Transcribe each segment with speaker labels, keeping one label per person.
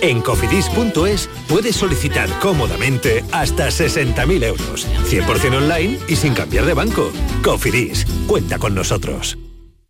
Speaker 1: En cofidis.es puedes solicitar cómodamente hasta 60.000 euros, 100% online y sin cambiar de banco. Cofidis, cuenta con nosotros.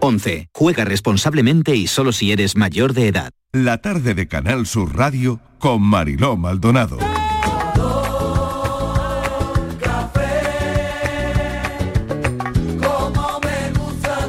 Speaker 2: 11. Juega responsablemente y solo si eres mayor de edad.
Speaker 3: La tarde de Canal Sur Radio con Mariló Maldonado.
Speaker 4: Como me gusta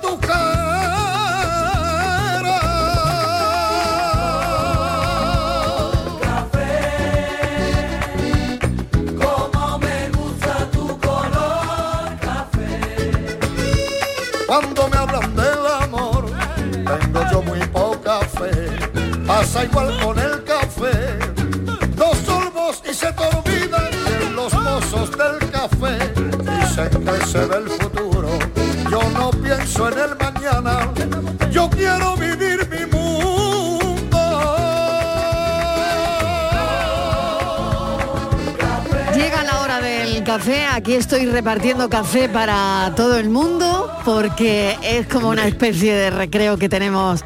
Speaker 5: Pasa igual con el café. Dos sorbos y se te de los mozos del café. Dicen que se ve el futuro. Yo no pienso en el mañana. Yo quiero vivir mi
Speaker 6: Llega la hora del café, aquí estoy repartiendo café para todo el mundo porque es como una especie de recreo que tenemos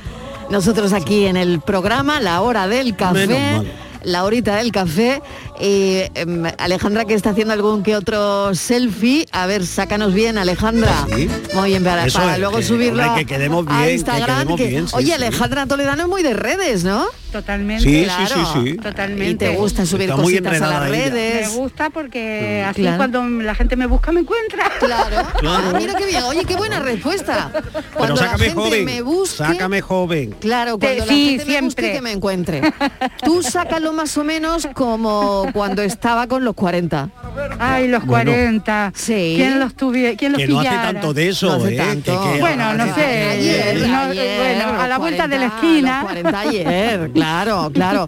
Speaker 6: nosotros aquí en el programa, la hora del café, la horita del café Y em, Alejandra que está haciendo algún que otro selfie. A ver, sácanos bien, Alejandra.
Speaker 7: Sí.
Speaker 6: Muy bien, para, luego
Speaker 7: que-
Speaker 6: subirlo
Speaker 7: hombre, que quedemos bien,
Speaker 6: a
Speaker 7: que
Speaker 6: Instagram.
Speaker 7: quedemos
Speaker 6: que-
Speaker 7: bien, sí,
Speaker 6: Oye,
Speaker 7: sí.
Speaker 6: Alejandra Toledano es muy de redes, ¿no?
Speaker 8: Totalmente.
Speaker 7: Sí,
Speaker 6: Claro.
Speaker 7: sí, sí.
Speaker 8: Totalmente.
Speaker 6: Y te gusta subir
Speaker 7: Está
Speaker 6: cositas a las redes.
Speaker 8: Me gusta porque así
Speaker 6: Claro.
Speaker 8: cuando la gente me busca me encuentra.
Speaker 6: Claro.
Speaker 7: Claro.
Speaker 6: Ah, mira qué bien. Oye, qué buena respuesta.
Speaker 7: Pero
Speaker 6: Cuando la gente
Speaker 7: joven.
Speaker 6: me busque,
Speaker 7: Sácame joven.
Speaker 6: Claro, cuando
Speaker 8: Te-
Speaker 6: la
Speaker 8: sí,
Speaker 6: gente me busque
Speaker 8: siempre.
Speaker 6: que me encuentre. Tú sácalo más o menos como cuando estaba con los 40.
Speaker 8: Ay, los
Speaker 7: Bueno.
Speaker 8: 40.
Speaker 6: Sí.
Speaker 8: ¿Quién los tuviera? ¿Quién los
Speaker 7: Que no hace
Speaker 8: pillara?
Speaker 7: tanto de eso,
Speaker 6: No
Speaker 7: ¿eh?
Speaker 6: tanto.
Speaker 7: Que- que-
Speaker 8: Bueno, no sé.
Speaker 6: Ayer,
Speaker 8: no,
Speaker 6: ayer,
Speaker 8: bueno, a la vuelta de la
Speaker 6: 40,
Speaker 8: esquina.
Speaker 6: los 40 ayer, claro, claro.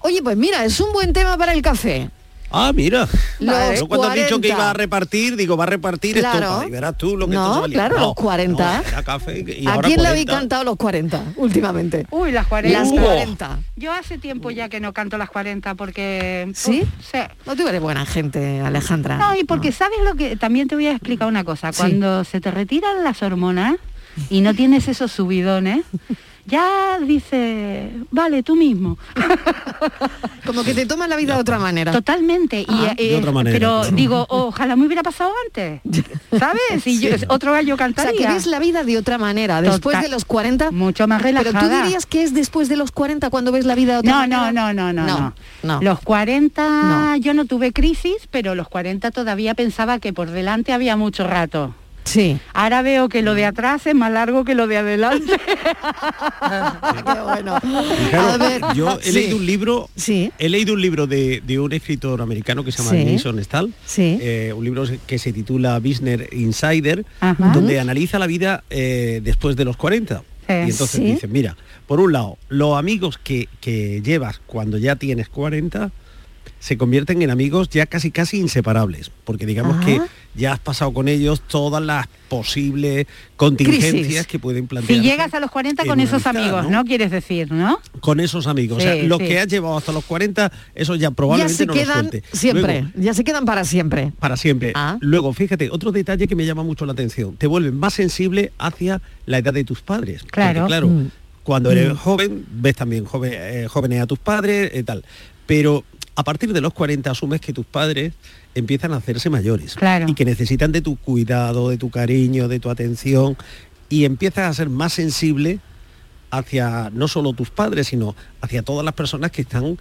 Speaker 6: Oye, pues mira, es un buen tema para el café.
Speaker 7: Ah, mira.
Speaker 6: Los
Speaker 7: Yo cuando has dicho que
Speaker 6: 40.
Speaker 7: iba a repartir, digo, va a repartir
Speaker 6: Claro.
Speaker 7: esto. Y verás tú lo que
Speaker 6: No,
Speaker 7: esto
Speaker 6: claro,
Speaker 7: No,
Speaker 6: los 40.
Speaker 7: no, era café y
Speaker 6: ¿A
Speaker 7: ahora
Speaker 6: quién le
Speaker 7: 40.
Speaker 6: habéis cantado los 40 últimamente?
Speaker 8: Uy, las 40.
Speaker 6: Las 40.
Speaker 8: Yo hace tiempo ya que no canto las 40 porque...
Speaker 6: ¿Sí?
Speaker 8: Uf, sí.
Speaker 6: No tú eres buena gente, Alejandra.
Speaker 8: No, y porque sabes lo que... También te voy a explicar una cosa.
Speaker 6: Sí.
Speaker 8: Cuando se te retiran las hormonas y no tienes esos subidones, ya dice, vale, tú mismo.
Speaker 6: Como que te tomas la vida de otra manera.
Speaker 8: Totalmente.
Speaker 6: Ah.
Speaker 8: y, eh,
Speaker 7: De otra manera.
Speaker 8: Pero digo, ojalá me hubiera pasado antes. ¿Sabes? Si yo- otro gallo
Speaker 6: O sea,
Speaker 8: cantaría.
Speaker 6: que ves la vida de otra manera, después
Speaker 8: Total.
Speaker 6: de los 40.
Speaker 8: Mucho más
Speaker 6: Pero
Speaker 8: relajada.
Speaker 6: tú dirías que es después de los 40 cuando ves la vida de otra
Speaker 8: No,
Speaker 6: manera.
Speaker 8: no, no, no, no, no.
Speaker 6: no.
Speaker 8: Los 40
Speaker 6: No.
Speaker 8: yo no tuve crisis, pero los 40 todavía pensaba que por delante había mucho rato.
Speaker 6: Sí.
Speaker 8: Ahora veo que lo de atrás es más largo que lo de adelante.
Speaker 6: Qué bueno.
Speaker 7: Claro,
Speaker 6: A ver,
Speaker 7: yo he
Speaker 6: sí.
Speaker 7: leído un libro,
Speaker 6: Sí.
Speaker 7: he leído un libro de, de un escritor americano que se llama
Speaker 6: Sí.
Speaker 7: Jason Stahl,
Speaker 6: Sí.
Speaker 7: eh, un libro que se titula Business Insider,
Speaker 8: Ajá.
Speaker 7: donde analiza la vida eh, después de los 40.
Speaker 8: Sí.
Speaker 7: Y entonces
Speaker 6: Sí.
Speaker 7: dice, mira, por un lado, los amigos que, que llevas cuando ya tienes 40 se convierten en amigos ya casi casi inseparables, porque digamos
Speaker 6: Ajá.
Speaker 7: que ya has pasado con ellos todas las posibles contingencias
Speaker 6: Crisis.
Speaker 7: que pueden plantear.
Speaker 8: si llegas a los 40 con esos
Speaker 7: amistad,
Speaker 8: amigos,
Speaker 7: ¿no?
Speaker 8: ¿no? Quieres decir, ¿no?
Speaker 7: con esos amigos. o sea,
Speaker 8: Sí,
Speaker 7: los
Speaker 8: sí.
Speaker 7: que has llevado hasta los 40, eso ya
Speaker 6: Ya
Speaker 7: probablemente
Speaker 6: se
Speaker 7: no los
Speaker 6: quedan
Speaker 7: suelte.
Speaker 6: siempre,
Speaker 7: Luego,
Speaker 6: ya se quedan para siempre.
Speaker 7: para siempre.
Speaker 6: Ah.
Speaker 7: Luego, fíjate, otro detalle que me llama mucho la atención. Te vuelves más sensible hacia la edad de tus padres. Porque,
Speaker 8: Claro.
Speaker 7: claro,
Speaker 6: Mm.
Speaker 7: cuando eres
Speaker 6: Mm.
Speaker 7: joven, ves también joven, eh, jóvenes a tus padres y tal. Pero a partir de los 40 asumes que tus padres empiezan a hacerse mayores.
Speaker 8: Claro.
Speaker 7: Y que necesitan de tu cuidado, de tu cariño, de tu atención. Y empiezas a ser más sensible hacia no solo tus padres, sino hacia todas las personas que están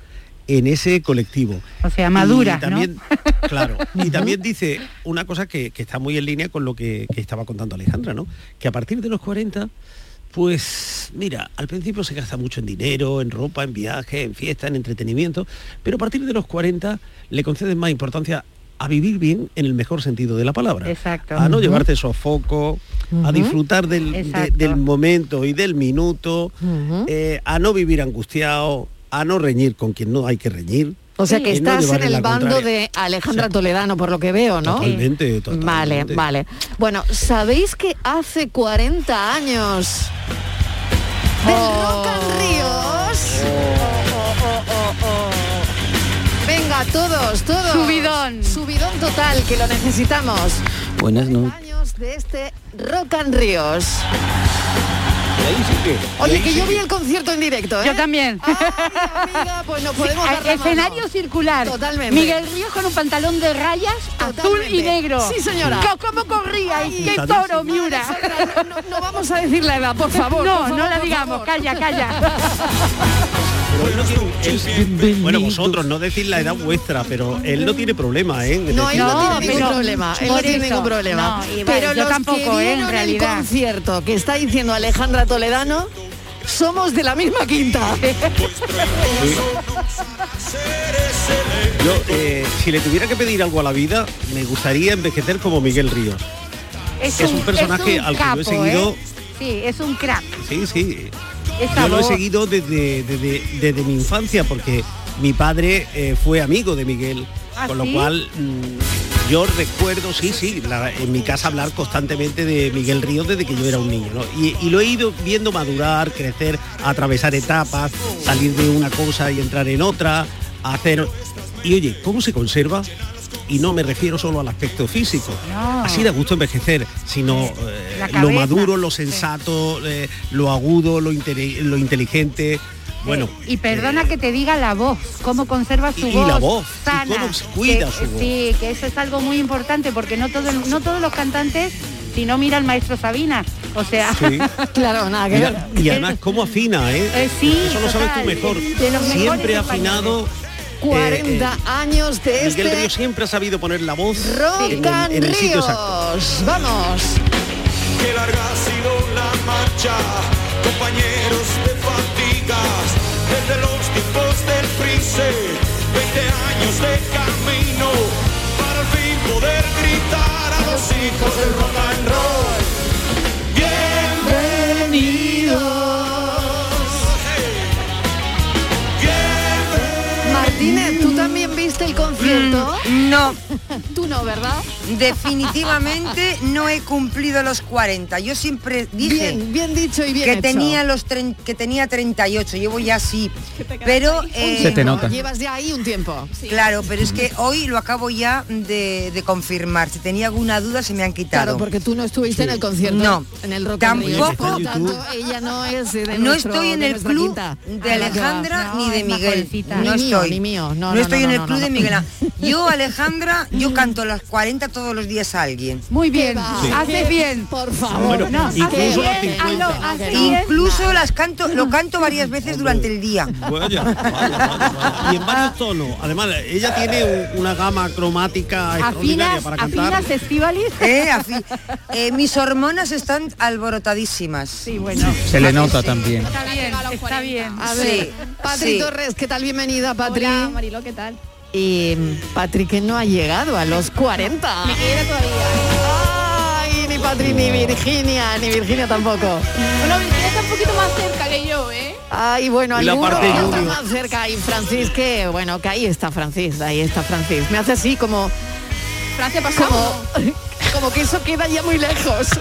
Speaker 7: en ese colectivo.
Speaker 8: O sea, maduras,
Speaker 7: Y también, claro, y también dice una cosa que, que está muy en línea con lo que, que estaba contando Alejandra, ¿no? Que a partir de los 40, pues mira, al principio se gasta mucho en dinero, en ropa, en viaje, en fiesta, en entretenimiento, pero a partir de los 40 le conceden más importancia a vivir bien en el mejor sentido de la palabra.
Speaker 8: Exacto.
Speaker 7: A no llevarte sofoco, a
Speaker 8: Ujú.
Speaker 7: disfrutar del, de- del momento y del minuto, eh, a no vivir angustiado, a no reñir con quien no hay que reñir.
Speaker 6: O sea que
Speaker 7: no
Speaker 6: estás en el bando
Speaker 7: contraria.
Speaker 6: de Alejandra Toledano, por lo que veo, ¿no?
Speaker 7: Totalmente, totalmente.
Speaker 6: Vale, vale. Bueno, ¿sabéis que hace 40 años del Rock and Ríos? Venga, todos, todos.
Speaker 8: Subidón.
Speaker 6: Subidón total, que lo necesitamos.
Speaker 9: Buenas noches.
Speaker 6: Años de este Rock and Ríos. Oye, que yo vi el concierto en directo, ¿eh?
Speaker 8: Yo también.
Speaker 6: Ay, amiga, pues nos podemos
Speaker 8: Sí,
Speaker 6: dar la
Speaker 8: escenario
Speaker 6: mano.
Speaker 8: circular.
Speaker 6: Totalmente.
Speaker 8: Miguel Ríos con un pantalón de rayas azul y negro.
Speaker 6: Sí, señora.
Speaker 8: ¿Cómo corría?
Speaker 6: Ay,
Speaker 8: ¡Qué toro, Miura!
Speaker 6: No, vamos a decir la edad, por favor.
Speaker 8: no,
Speaker 6: por favor,
Speaker 8: no la digamos.
Speaker 6: favor.
Speaker 8: Calla, calla.
Speaker 7: Él- bueno, vosotros no decís la edad vuestra, pero él no tiene problema, ¿eh? en
Speaker 6: No, él no,
Speaker 8: No,
Speaker 6: tiene ningún
Speaker 8: pero-
Speaker 6: problema. Él no tiene
Speaker 8: eso,
Speaker 6: ningún problema.
Speaker 8: no,
Speaker 6: pero
Speaker 8: vale, yo
Speaker 6: los
Speaker 8: tampoco,
Speaker 6: que
Speaker 8: ¿eh? En
Speaker 6: vieron el
Speaker 8: realidad.
Speaker 6: concierto que está diciendo Alejandra Toledano, somos de la misma quinta.
Speaker 7: Yo, eh, si le tuviera que pedir algo a la vida, me gustaría envejecer como Miguel Ríos. Es un personaje
Speaker 8: es un
Speaker 7: al que yo he
Speaker 8: capo,
Speaker 7: seguido-
Speaker 8: ¿eh? Sí, es un crack.
Speaker 7: Sí, sí. Yo lo he seguido desde, desde, desde mi infancia, porque mi padre eh, fue amigo de Miguel,
Speaker 8: ¿Ah,
Speaker 7: con lo
Speaker 8: sí?
Speaker 7: cual mm, yo recuerdo, sí, sí, la- en mi casa hablar constantemente de Miguel Ríos desde que yo era un niño, ¿no? Y, y lo he ido viendo madurar, crecer, atravesar etapas, salir de una cosa y entrar en otra, hacer... Y oye, ¿cómo se conserva? Y no me refiero solo al aspecto físico.
Speaker 8: No.
Speaker 7: Así da gusto envejecer, sino eh, lo maduro, lo sensato, eh, lo agudo, lo, lo inteligente. Bueno,
Speaker 8: Y perdona que te diga la voz, cómo conserva su
Speaker 7: Y- y
Speaker 8: voz.
Speaker 7: la voz, y cómo se cuida
Speaker 8: Que-
Speaker 7: su voz.
Speaker 8: Sí, que eso es algo muy importante porque no, todo, no todos los cantantes, si no mira al maestro Sabina. O sea,
Speaker 7: Sí.
Speaker 6: claro, nada que
Speaker 7: y, y además cómo afina, ¿eh?
Speaker 8: Eh, sí,
Speaker 7: Eso lo sabes tú mejor. Siempre afinado.
Speaker 6: 40 años de
Speaker 7: Miguel
Speaker 6: este
Speaker 7: Río siempre ha sabido poner la voz
Speaker 6: Rock
Speaker 7: en el,
Speaker 6: and
Speaker 7: en el sitio exacto.
Speaker 6: Ríos. Vamos.
Speaker 4: Qué larga ha sido la marcha, compañeros de fatigas, desde los tiempos del Prince, 20 años de camino, para al fin poder gritar a los hijos del rock and roll.
Speaker 6: Tú
Speaker 9: no,
Speaker 6: ¿verdad?
Speaker 9: Definitivamente no he cumplido los 40. Yo siempre dije
Speaker 6: Bien, bien dicho y bien
Speaker 9: que
Speaker 6: hecho.
Speaker 9: tenía los que tenía 38. Llevo ya así. Pero eh,
Speaker 6: Un tiempo, Llevas ya ahí un tiempo.
Speaker 9: Claro, pero es que hoy lo acabo ya de, de confirmar. Si tenía alguna duda se me han quitado.
Speaker 6: Claro, porque tú no estuviste en el concierto.
Speaker 9: No.
Speaker 6: En el Rock
Speaker 9: Tampoco.
Speaker 6: tanto, ella no es de
Speaker 9: no
Speaker 6: nuestro-
Speaker 9: estoy en el club
Speaker 6: quinta.
Speaker 9: de
Speaker 6: Ah,
Speaker 9: Alejandra
Speaker 6: no,
Speaker 9: ni de Miguel. No estoy.
Speaker 6: ni mío. No,
Speaker 9: No,
Speaker 6: no,
Speaker 9: estoy
Speaker 6: no,
Speaker 9: en el
Speaker 6: no,
Speaker 9: club
Speaker 6: no.
Speaker 9: de Miguel. Yo, Alejandra, yo canto las 40 todos los días a alguien.
Speaker 8: Muy bien,
Speaker 9: Sí.
Speaker 8: haces bien.
Speaker 6: Por
Speaker 9: favor.
Speaker 7: Bueno,
Speaker 9: No,
Speaker 7: incluso
Speaker 9: bien,
Speaker 7: 50.
Speaker 9: hazlo, hace bien. Incluso las canto, lo canto varias veces durante el día.
Speaker 7: Vaya, vaya, vaya, vaya. Y en varios tonos. Además, ella tiene un- una gama cromática extraordinaria
Speaker 8: ¿Afinas,
Speaker 7: para cantar.
Speaker 8: afinas?
Speaker 9: Eh, afi- eh, mis hormonas están alborotadísimas. Sí,
Speaker 8: bueno.
Speaker 10: Se le nota también.
Speaker 8: Está bien, está bien.
Speaker 6: A
Speaker 9: Sí,
Speaker 6: ver, Patri
Speaker 9: sí.
Speaker 6: Torres, ¿qué tal? Bienvenida, Patri.
Speaker 11: Hola, Marilo, ¿qué tal?
Speaker 6: Y Patri que no ha llegado a los 40.
Speaker 11: Me queda todavía.
Speaker 6: Ay, ni Patri ni Virginia, ni Virginia tampoco.
Speaker 11: Bueno, Virginia está un poquito más cerca que yo, ¿eh?
Speaker 6: Ay, bueno,
Speaker 7: Y la
Speaker 6: alguno
Speaker 7: parte
Speaker 6: que está más cerca. Y Francis, que bueno, que ahí está Francis, ahí está Francis. Me hace así como,
Speaker 11: Francia pasamos.
Speaker 6: como, como que eso queda ya muy lejos.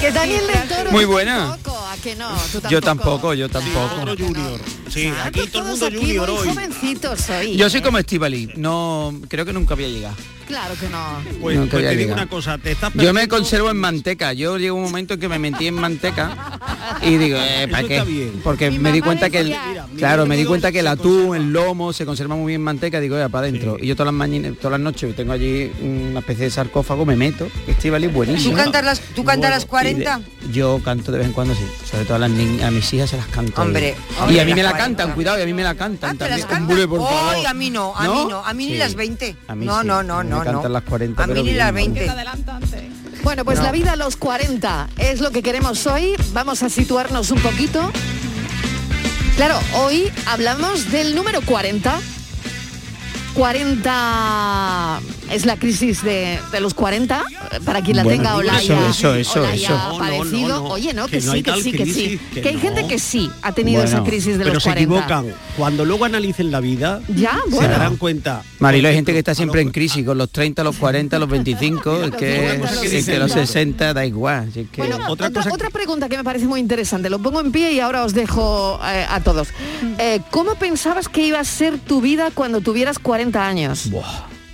Speaker 6: que Daniel del Toro.
Speaker 10: Muy buena.
Speaker 6: tampoco, ¿a que no? Tú
Speaker 10: Yo tampoco, yo tampoco.
Speaker 7: junior. Sí,
Speaker 6: Ah,
Speaker 7: aquí
Speaker 6: pues
Speaker 7: todo el mundo
Speaker 6: aquí
Speaker 7: junior
Speaker 6: muy
Speaker 7: hoy.
Speaker 6: jovencitos hoy.
Speaker 10: Yo soy
Speaker 6: ¿eh?
Speaker 10: como Estivali, no creo que nunca voy a llegar.
Speaker 6: Claro que no.
Speaker 7: Pues,
Speaker 10: No
Speaker 7: pues
Speaker 10: quería
Speaker 7: te digo una cosa, te estás
Speaker 10: Yo me conservo en manteca. Yo llego un momento en que me metí en manteca y digo, eh, ¿para qué?
Speaker 7: está bien.
Speaker 10: Porque
Speaker 8: Mi
Speaker 10: me di cuenta que el, claro, me di cuenta que el atún, el lomo se conserva muy bien en manteca. Digo, ya para adentro.
Speaker 7: Sí.
Speaker 10: Y yo todas las mañanas, todas las noches tengo allí una especie de sarcófago, me meto. Estivali es
Speaker 9: ¿Tú
Speaker 10: buenísimo.
Speaker 9: cantas las, tú cantas las 40?
Speaker 10: Y de- yo canto de vez en cuando sí. Sobre todo a las niñas, a mis hijas se las canto.
Speaker 9: Hombre,
Speaker 10: y a mí me la
Speaker 9: 40.
Speaker 10: cantan, cuidado, y a mí me la cantan
Speaker 9: Ah, ¿te
Speaker 10: también.
Speaker 9: las cantas?
Speaker 10: Hombre, por favor.
Speaker 9: Ay, a mí no, a
Speaker 10: ¿No?
Speaker 9: mí no, a mí ni las 20.
Speaker 10: A mí
Speaker 9: no,
Speaker 10: sí,
Speaker 9: no,
Speaker 10: a
Speaker 9: no,
Speaker 10: mí
Speaker 9: no,
Speaker 10: me cantan
Speaker 9: no.
Speaker 10: las 40,
Speaker 9: A mí ni las
Speaker 10: ¿no?
Speaker 9: 20.
Speaker 11: Te adelanta antes.
Speaker 6: Bueno, pues
Speaker 9: No.
Speaker 6: la vida a los 40 es lo que queremos hoy. Vamos a situarnos un poquito. Claro, hoy hablamos del número 40. 40 es la crisis de, de los 40, eh, para quien la
Speaker 10: Bueno,
Speaker 6: tenga o la
Speaker 10: eso,
Speaker 6: haya,
Speaker 10: eso, eso,
Speaker 6: o la
Speaker 10: eso.
Speaker 6: haya
Speaker 7: No, no,
Speaker 6: padecido.
Speaker 7: no, no.
Speaker 6: Oye, no,
Speaker 7: Que
Speaker 6: sí, que sí, que sí. Que,
Speaker 7: que
Speaker 6: hay gente que sí ha tenido
Speaker 10: Bueno.
Speaker 6: esa crisis de
Speaker 7: Pero
Speaker 6: los
Speaker 7: se
Speaker 6: 40.
Speaker 7: equivocan. Cuando luego analicen la vida,
Speaker 6: Ya,
Speaker 7: se
Speaker 6: bueno.
Speaker 7: darán cuenta.
Speaker 10: Marilo, hay gente que está siempre en crisis, con los 30, los 40, los 25, es que,
Speaker 6: Los 50,
Speaker 10: es que los 60 da igual. si es que-
Speaker 6: Bueno,
Speaker 7: Otra
Speaker 6: otra,
Speaker 7: cosa
Speaker 6: otra pregunta que me parece muy interesante. Lo pongo en pie y ahora os dejo eh, a todos. Eh, ¿Cómo pensabas que iba a ser tu vida cuando tuvieras 40 años?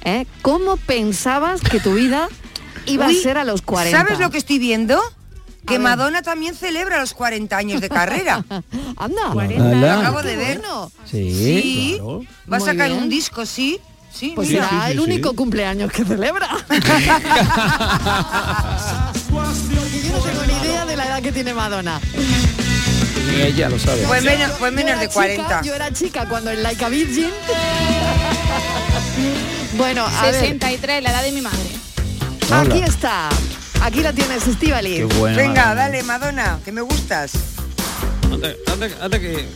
Speaker 6: ¿Eh? ¿Cómo pensabas que tu vida iba
Speaker 9: Uy,
Speaker 6: a ser a los 40?
Speaker 9: ¿Sabes lo que estoy viendo? Que. Madonna también celebra los 40 años de carrera.
Speaker 6: Anda.
Speaker 10: Anda.
Speaker 9: Lo acabo de ver.
Speaker 6: bueno.
Speaker 10: Sí.
Speaker 9: Sí.
Speaker 7: Claro.
Speaker 9: Va a sacar un disco, sí. Sí,
Speaker 6: Pues
Speaker 9: mira.
Speaker 6: será
Speaker 7: sí,
Speaker 6: el
Speaker 7: sí.
Speaker 6: único cumpleaños que celebra. Yo no tengo ni idea de la edad que tiene Madonna.
Speaker 10: Ni ella lo sabe.
Speaker 9: Pues menos, pues
Speaker 6: Yo
Speaker 9: menos de 40.
Speaker 6: chica- yo era chica cuando en Like a Virgin. Bueno, a ver,
Speaker 11: 63, la edad de mi madre.
Speaker 6: aquí está. Aquí la tienes, Estivali.
Speaker 10: Bueno.
Speaker 9: Venga,
Speaker 10: Madonna.
Speaker 9: dale, Madonna, que me gustas.
Speaker 7: Anda, anda- anda que...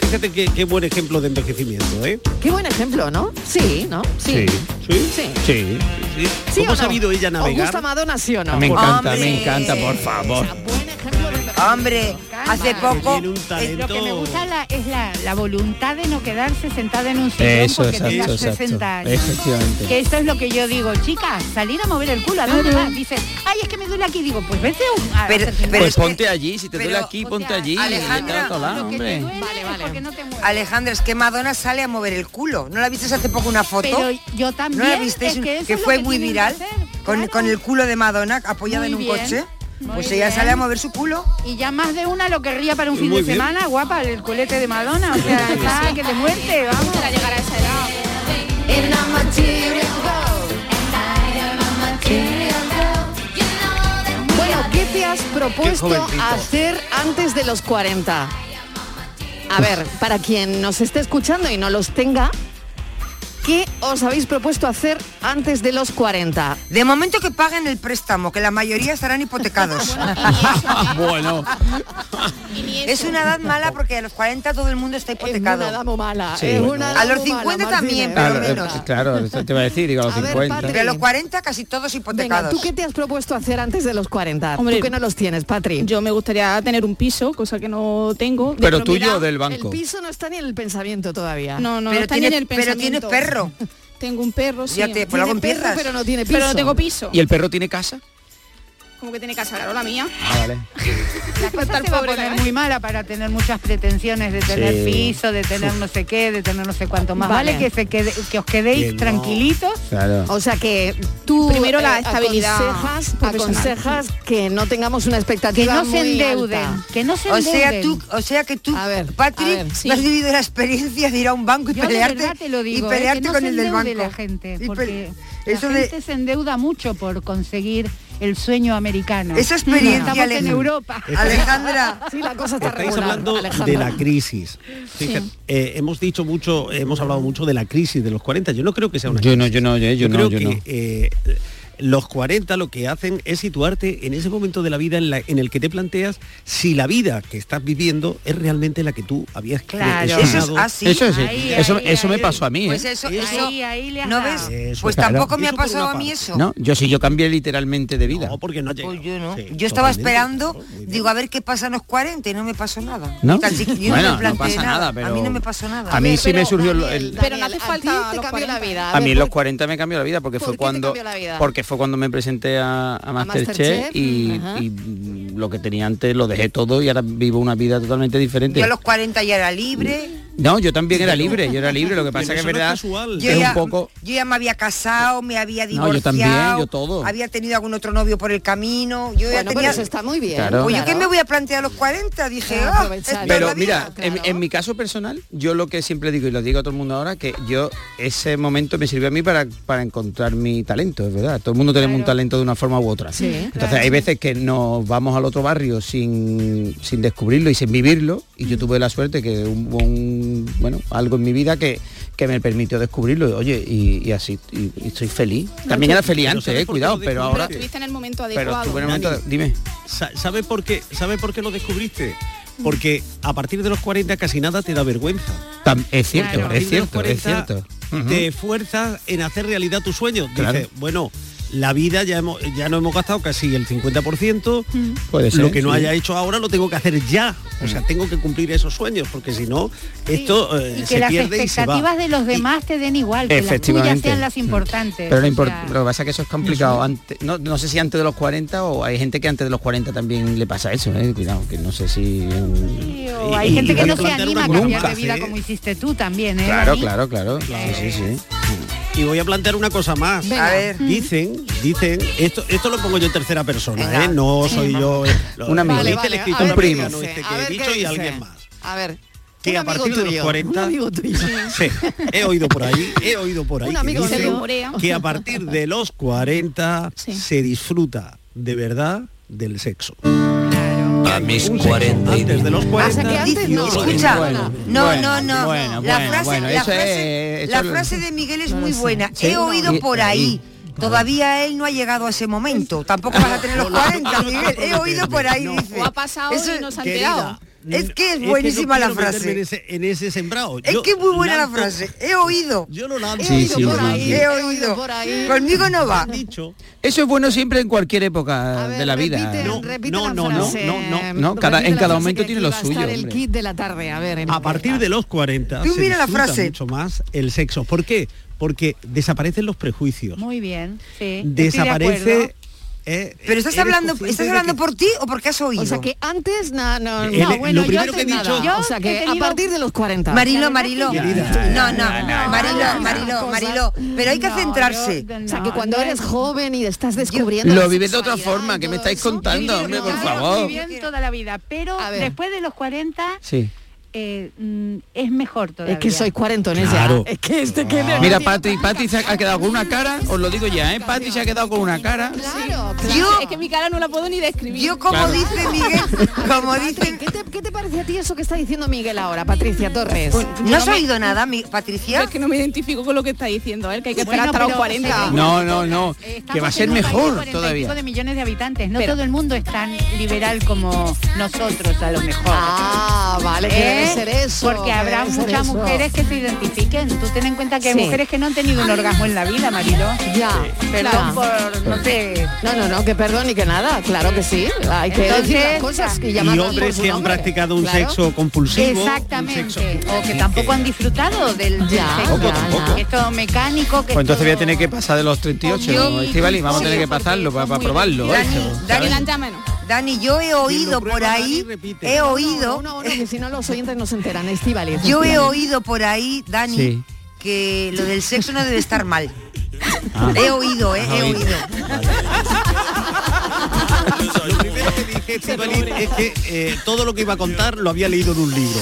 Speaker 7: Fíjate qué, qué buen ejemplo de envejecimiento, ¿eh?
Speaker 6: Qué buen ejemplo, ¿no? Sí, ¿no? Sí.
Speaker 7: ¿Sí?
Speaker 6: Sí.
Speaker 10: Sí.
Speaker 7: ¿Sí?
Speaker 6: ¿Sí
Speaker 7: ¿Cómo
Speaker 6: o
Speaker 7: ha
Speaker 6: no?
Speaker 7: sabido ella
Speaker 6: ¿Os
Speaker 7: navegar?
Speaker 6: gusta Madonna, sí o no?
Speaker 10: Me encanta,
Speaker 9: Hombre.
Speaker 10: me encanta, por favor.
Speaker 6: Buen ejemplo de
Speaker 9: Hombre, hace poco...
Speaker 7: Tiene un talento...
Speaker 8: Lo que me gusta la- es la, la voluntad de no quedarse sentada en un sillón
Speaker 10: Eso,
Speaker 8: porque
Speaker 10: exacto,
Speaker 8: tengas
Speaker 10: exacto.
Speaker 8: 60 años.
Speaker 10: Efectivamente.
Speaker 8: Que esto es lo que yo digo, chicas, salir a mover el culo, ¿a dónde vas? Dicen, ay, es que me duele aquí. Digo, pues vete a un... a
Speaker 9: Pero-
Speaker 10: Pues
Speaker 9: es
Speaker 10: ponte allí, si te duele aquí, ponte
Speaker 8: sea,
Speaker 10: allí.
Speaker 9: Alejandra,
Speaker 10: vete a otro lado,
Speaker 8: Lo que te
Speaker 10: hombre.
Speaker 8: duele
Speaker 6: Vale,
Speaker 8: es
Speaker 6: vale.
Speaker 8: porque no te mueves.
Speaker 9: Alejandra, es que Madonna sale a mover el culo. ¿No la viste hace poco una foto?
Speaker 8: Pero yo también.
Speaker 9: ¿No la viste?
Speaker 8: es que, eso es
Speaker 9: fue
Speaker 8: que
Speaker 9: muy viral. Con,
Speaker 8: claro.
Speaker 9: con el culo de Madonna apoyada
Speaker 8: Muy
Speaker 9: en un
Speaker 8: bien.
Speaker 9: coche. Pues ella
Speaker 8: bien.
Speaker 9: sale a mover su culo.
Speaker 8: Y ya más de una lo querría para un fin
Speaker 9: Muy
Speaker 8: de
Speaker 9: bien.
Speaker 8: semana, guapa, el culete de Madonna, o sea, está que de muerte, vamos.
Speaker 11: Para llegar a esa edad.
Speaker 6: Bueno, ¿qué te has propuesto hacer antes de los 40? A ver, para quien nos esté escuchando y no los tenga, ¿qué os habéis propuesto hacer antes de los 40?
Speaker 9: De momento que paguen el préstamo, que la mayoría estarán hipotecados.
Speaker 10: Bueno.
Speaker 9: es una edad mala porque a los 40 todo el mundo está hipotecado.
Speaker 6: una edad muy mala.
Speaker 10: Sí, es
Speaker 6: una
Speaker 9: a
Speaker 6: edad
Speaker 9: los
Speaker 6: muy mala,
Speaker 9: 50 también, pero
Speaker 10: Claro,
Speaker 9: menos.
Speaker 10: eh, claro, eso te iba a decir, digo, a los
Speaker 6: A ver,
Speaker 10: 50.
Speaker 6: Patri.
Speaker 9: Pero a los 40 casi todos
Speaker 6: Venga,
Speaker 9: hipotecados.
Speaker 6: ¿tú qué te has propuesto hacer antes de los 40?
Speaker 11: Hombre,
Speaker 6: ¿Tú que no los tienes, Patri?
Speaker 11: Yo me gustaría tener un piso, cosa que no tengo.
Speaker 10: Pero tuyo o del
Speaker 6: El
Speaker 10: banco.
Speaker 6: piso no está ni en el pensamiento todavía.
Speaker 11: No, no,
Speaker 9: Pero
Speaker 11: no está ni en el
Speaker 9: pero tienes
Speaker 11: pensamiento.
Speaker 9: Perro.
Speaker 11: Tengo un perro, sí.
Speaker 9: Ya te- pues luego
Speaker 6: Tiene perro, pero no tiene piso.
Speaker 11: Pero no tengo piso.
Speaker 10: ¿Y el perro tiene casa?
Speaker 11: Como que tiene casa, claro, la mía.
Speaker 10: Ah, vale.
Speaker 8: La cosa se va a
Speaker 11: pobre,
Speaker 8: poner
Speaker 11: ¿eh?
Speaker 8: muy mala para tener muchas pretensiones de tener
Speaker 10: Sí.
Speaker 8: piso, de tener no sé qué, de tener no sé cuánto más.
Speaker 6: Vale.
Speaker 8: Vale, que, se quede, que os quedéis
Speaker 7: Que no.
Speaker 8: tranquilitos.
Speaker 10: Claro.
Speaker 6: O sea que tú
Speaker 11: Primero la
Speaker 6: eh,
Speaker 11: estabilidad
Speaker 6: aconsejas, aconsejas que no tengamos una
Speaker 8: Que
Speaker 6: expectativa
Speaker 8: no se
Speaker 6: muy
Speaker 8: endeuden.
Speaker 6: alta.
Speaker 8: Que no se
Speaker 9: O
Speaker 8: endeuden.
Speaker 9: sea, tú, o sea que tú,
Speaker 6: A ver,
Speaker 9: Patrick,
Speaker 6: a ver,
Speaker 9: no
Speaker 11: sí.
Speaker 9: has vivido la experiencia de ir a un banco y
Speaker 8: Yo
Speaker 9: pelearte
Speaker 8: te lo digo,
Speaker 9: y
Speaker 8: ¿eh?
Speaker 9: pelearte
Speaker 8: que no
Speaker 9: con
Speaker 8: se
Speaker 9: el del banco.
Speaker 8: la gente, porque la
Speaker 9: de-
Speaker 8: gente se endeuda mucho por conseguir el sueño americano.
Speaker 9: Esa experiencia,
Speaker 8: Estamos en
Speaker 9: Alejandra.
Speaker 8: Europa.
Speaker 9: Alejandra,
Speaker 6: Sí, la cosa está
Speaker 7: Estáis
Speaker 6: regular,
Speaker 7: hablando
Speaker 6: Alejandra.
Speaker 7: de la crisis. Fíjate, eh, hemos dicho mucho, hemos hablado mucho de la crisis de los 40. Yo no creo que sea una
Speaker 10: Yo no, yo no, yo, yo no,
Speaker 7: creo
Speaker 10: yo
Speaker 7: que
Speaker 10: no.
Speaker 7: eh, los 40 lo que hacen es situarte en ese momento de la vida en, la- en el que te planteas si la vida que estás viviendo es realmente la que tú habías
Speaker 8: Claro.
Speaker 9: eso es así.
Speaker 10: Eso
Speaker 8: Ahí,
Speaker 10: eso,
Speaker 8: ahí,
Speaker 10: eso me
Speaker 8: ahí.
Speaker 10: pasó a mí, ¿eh?
Speaker 9: Pues eso, eso,
Speaker 8: Ahí, ahí le has
Speaker 9: ¿no ves?
Speaker 7: Eso,
Speaker 9: Pues
Speaker 10: claro.
Speaker 9: tampoco me ha pasado a mí eso.
Speaker 10: No, yo sí, yo cambié literalmente de vida.
Speaker 7: No, porque no.
Speaker 9: Pues yo no.
Speaker 7: Sí,
Speaker 9: yo estaba esperando, digo, a ver qué pasa en los 40 y no me pasó nada.
Speaker 10: ¿No?
Speaker 9: Siqui- yo
Speaker 10: Bueno,
Speaker 9: me
Speaker 10: no
Speaker 9: planteé
Speaker 10: pasa nada, pero-
Speaker 9: A mí no me pasó nada.
Speaker 10: A mí sí me
Speaker 6: Pero,
Speaker 10: surgió el-
Speaker 6: Daniel,
Speaker 10: el-
Speaker 11: Pero no hace
Speaker 6: a
Speaker 11: falta los
Speaker 6: la
Speaker 11: 40.
Speaker 6: vida.
Speaker 10: A mí
Speaker 6: ver,
Speaker 10: en los
Speaker 6: ¿por-
Speaker 10: 40 me cambió la vida porque
Speaker 6: ¿por
Speaker 10: fue cuando
Speaker 6: cambió la vida?
Speaker 10: porque fue cuando me presenté a, a Masterchef,
Speaker 6: Masterchef,
Speaker 10: y, y, lo que tenía antes lo dejé todo y ahora vivo una vida totalmente diferente.
Speaker 9: Yo a los 40 ya era libre.
Speaker 10: No, yo también era libre, yo era libre, lo que pasa que es
Speaker 7: no
Speaker 10: verdad
Speaker 7: casual.
Speaker 10: es
Speaker 9: ya,
Speaker 10: un poco
Speaker 9: yo ya me había casado, me había
Speaker 10: No,
Speaker 9: divorciado.
Speaker 10: yo también, yo todo.
Speaker 9: Había tenido algún otro novio por el camino. Yo ya
Speaker 6: Bueno,
Speaker 9: tenía...
Speaker 6: pero eso está muy bien.
Speaker 10: Claro.
Speaker 9: Pues yo
Speaker 6: claro.
Speaker 9: que me voy a plantear a los 40, dije,
Speaker 6: Claro,
Speaker 9: ah, es
Speaker 10: Pero mira, en, en mi caso personal, yo lo que siempre digo y lo digo a todo el mundo ahora, que yo ese momento me sirvió a mí para, para encontrar mi talento, es verdad. Todo el mundo tenemos un talento de una forma u otra.
Speaker 6: Sí,
Speaker 10: Entonces
Speaker 6: claro.
Speaker 10: hay veces que nos vamos al otro barrio sin, sin descubrirlo y sin vivirlo. Y yo tuve la suerte que hubo un, bueno, algo en mi vida que, que me permitió descubrirlo. Oye, y, y así, y, y estoy feliz. También era feliz
Speaker 7: pero
Speaker 10: antes,
Speaker 7: ¿sabes
Speaker 10: eh, cuidado, pero ahora...
Speaker 11: Pero estuviste en el momento
Speaker 10: Pero
Speaker 11: adecuado.
Speaker 10: estuve en el momento...
Speaker 7: Dani.
Speaker 10: Dime.
Speaker 7: Sa- ¿Sabe por qué? ¿Sabe por qué lo descubriste? Porque a partir de los 40 casi nada te da vergüenza.
Speaker 10: Es cierto, es cierto, es
Speaker 7: 40
Speaker 10: cierto.
Speaker 7: Te esfuerzas en hacer realidad tus sueños.
Speaker 10: Claro.
Speaker 7: Dices, bueno, la vida ya hemos, ya no hemos gastado casi el 50%.
Speaker 10: Puede ser,
Speaker 7: Lo que no
Speaker 10: sí.
Speaker 7: haya hecho ahora lo tengo que hacer ya. O sea, tengo que cumplir esos sueños, porque si no, esto eh,
Speaker 8: Y que
Speaker 7: se
Speaker 8: las
Speaker 7: pierde y se va.
Speaker 8: expectativas de los demás te den igual, que las tuyas
Speaker 10: Efectivamente.
Speaker 8: sean las importantes.
Speaker 10: Pero lo,
Speaker 8: o
Speaker 10: impor-
Speaker 8: sea,
Speaker 10: lo que pasa es que eso es complicado. Antes, no, no sé si antes de los 40 o hay gente que antes de los 40 también le pasa eso, eh, cuidado, que no sé si...
Speaker 8: sí, o hay
Speaker 7: Y-
Speaker 8: gente
Speaker 7: y
Speaker 8: que no se anima a
Speaker 7: una
Speaker 8: cambiar
Speaker 7: cosa,
Speaker 8: de vida
Speaker 7: ¿eh?
Speaker 8: como hiciste tú también, ¿eh?
Speaker 10: Claro, claro, claro. Sí, sí, sí.
Speaker 7: Y voy a plantear una cosa más.
Speaker 6: Venga.
Speaker 9: A ver.
Speaker 7: Dicen, dicen, esto, esto lo pongo yo en tercera persona,
Speaker 9: Venga.
Speaker 7: ¿eh? No soy yo. eh, lo-
Speaker 10: Un amigo.
Speaker 6: Vale,
Speaker 7: dice el
Speaker 6: vale, ver
Speaker 10: primo.
Speaker 6: dice,
Speaker 7: este que he dicho y
Speaker 6: dice.
Speaker 7: alguien más.
Speaker 6: A ver.
Speaker 7: Que
Speaker 6: un
Speaker 7: a partir de los
Speaker 6: tuyo,
Speaker 7: 40
Speaker 6: Un amigo tuyo.
Speaker 7: Sí, he oído por ahí, he oído por ahí
Speaker 6: Un
Speaker 7: que
Speaker 6: amigo
Speaker 11: Se rumorea.
Speaker 7: que a partir de los 40
Speaker 11: Sí.
Speaker 7: se disfruta de verdad del sexo.
Speaker 12: A mis
Speaker 7: Un sexo
Speaker 12: 40 y
Speaker 7: antes de los
Speaker 6: O
Speaker 7: 40
Speaker 6: sea que antes no.
Speaker 9: Escucha,
Speaker 10: Bueno,
Speaker 9: no,
Speaker 10: bueno,
Speaker 9: no, no.
Speaker 10: bueno,
Speaker 9: la frase,
Speaker 10: bueno,
Speaker 9: la frase,
Speaker 10: es-
Speaker 9: la
Speaker 10: eso lo-
Speaker 9: frase de Miguel es muy buena.
Speaker 10: Sí.
Speaker 9: He oído por ahí. Todavía él no ha llegado a ese momento. Tampoco vas a tener los 40, Miguel. He oído por ahí,
Speaker 7: No.
Speaker 9: dice.
Speaker 11: O ha pasado
Speaker 9: Eso-
Speaker 11: y no se han
Speaker 7: Querida,
Speaker 11: enterado.
Speaker 9: Es que es buenísima la frase.
Speaker 7: En ese, en ese sembrado.
Speaker 9: Es
Speaker 7: Yo
Speaker 9: que es muy buena la frase. He oído.
Speaker 7: Yo lo lanzo.
Speaker 6: He
Speaker 10: Sí,
Speaker 6: oído
Speaker 10: sí,
Speaker 6: por ahí.
Speaker 9: He
Speaker 6: he
Speaker 9: oído.
Speaker 6: por ahí.
Speaker 9: Conmigo no va.
Speaker 7: dicho.
Speaker 10: Eso es bueno siempre en cualquier época
Speaker 6: ver,
Speaker 10: de la vida.
Speaker 6: repite,
Speaker 7: No,
Speaker 6: repite
Speaker 7: no,
Speaker 6: la
Speaker 7: no, no, no, no,
Speaker 10: no, cada- en cada momento tiene lo suyo,
Speaker 6: el kit de la tarde, a ver.
Speaker 7: A partir de los 40
Speaker 9: Tú
Speaker 7: se
Speaker 9: mira la frase.
Speaker 7: mucho más el sexo. ¿Por qué? Porque desaparecen los prejuicios.
Speaker 8: Muy bien, sí. estoy de acuerdo.
Speaker 7: Desaparece eh,
Speaker 9: Pero estás hablando, ¿estás hablando
Speaker 7: que-
Speaker 9: por ti o porque has oído?
Speaker 6: O sea que antes no, no,
Speaker 7: Él-
Speaker 6: no,
Speaker 7: lo
Speaker 6: bueno, yo
Speaker 7: primero que
Speaker 6: antes
Speaker 7: he dicho-
Speaker 6: nada. o sea
Speaker 9: Yo
Speaker 6: que
Speaker 9: he
Speaker 6: a
Speaker 9: tenido-
Speaker 6: partir de los 40.
Speaker 9: Marilo, Marilo. No, no, Marilo,
Speaker 6: no,
Speaker 9: Marilo,
Speaker 6: no,
Speaker 9: Marilo. Pero hay que
Speaker 8: No,
Speaker 9: centrarse.
Speaker 8: yo-
Speaker 6: O sea que
Speaker 8: no,
Speaker 6: cuando
Speaker 8: no
Speaker 6: eres
Speaker 8: es-
Speaker 6: joven y estás descubriendo
Speaker 10: Lo
Speaker 6: la
Speaker 10: vives de otra forma,
Speaker 6: y
Speaker 10: ¿qué me estáis contando, hombre, por favor?
Speaker 8: bien toda la vida, pero después de los 40
Speaker 10: Sí.
Speaker 8: Eh, mm, es mejor todavía.
Speaker 6: Es que sois cuarentones
Speaker 10: Claro.
Speaker 6: ya. Es que este que
Speaker 10: Mira, Pati, Pati se ha quedado con una cara, os lo digo ya, ¿eh? Pati se ha quedado con una cara.
Speaker 6: Claro,
Speaker 9: Yo,
Speaker 11: Es que mi cara no la puedo ni describir.
Speaker 9: yo como
Speaker 10: Claro.
Speaker 9: dice Miguel, como dice...
Speaker 6: ¿Qué te, ¿Qué te parece a ti eso que está diciendo Miguel ahora, Patricia Torres?
Speaker 9: ¿No has oído nada, mi- Patricia?
Speaker 11: Es que no me identifico con lo que está diciendo él, que hay que
Speaker 8: Bueno,
Speaker 11: esperar hasta los
Speaker 8: pero
Speaker 11: 40.
Speaker 10: No, no, no,
Speaker 8: Estamos
Speaker 10: que va a ser mejor
Speaker 8: 45
Speaker 10: todavía.
Speaker 8: de millones de habitantes. No
Speaker 11: Pero-
Speaker 8: todo el mundo es tan liberal como nosotros, a lo mejor.
Speaker 6: Ah, vale,
Speaker 8: ¿Eh?
Speaker 6: ser eso.
Speaker 8: Porque
Speaker 6: que
Speaker 8: habrá muchas
Speaker 6: eso.
Speaker 8: mujeres que se identifiquen. Tú ten en cuenta que hay
Speaker 6: Sí.
Speaker 8: mujeres que no han tenido un orgasmo en la vida, Marilo.
Speaker 6: Ya,
Speaker 8: Perdón
Speaker 6: claro.
Speaker 8: por, no sé.
Speaker 6: No, no, no, que perdón ni que nada, claro que sí. Hay que decir las cosas y
Speaker 7: Y
Speaker 6: llamarlas por
Speaker 7: hombres que han
Speaker 6: nombre.
Speaker 7: practicado un
Speaker 6: Claro.
Speaker 7: sexo compulsivo.
Speaker 8: Exactamente.
Speaker 7: sexo-
Speaker 8: O que tampoco han disfrutado del,
Speaker 6: Ya,
Speaker 8: sexo.
Speaker 6: ya, ya.
Speaker 8: Que esto mecánico, que
Speaker 10: Pues entonces voy a tener que pasar de los 38,
Speaker 8: Obvio.
Speaker 10: Estivali, vamos a tener que pasarlo para, probarlo.
Speaker 9: Dani,
Speaker 10: eso,
Speaker 9: Dani. Dani, yo he oído por ahí, he
Speaker 6: No,
Speaker 9: oído,
Speaker 6: Uno, uno, que si no los oyentes no se enteran, Estivali.
Speaker 9: yo he oído por ahí, Dani,
Speaker 10: Sí.
Speaker 9: que lo del sexo no debe estar mal.
Speaker 10: Ah.
Speaker 9: He oído, eh, he oído.
Speaker 7: Lo primero que dije, Estivali, es que eh, todo lo que iba a contar lo había leído en un libro.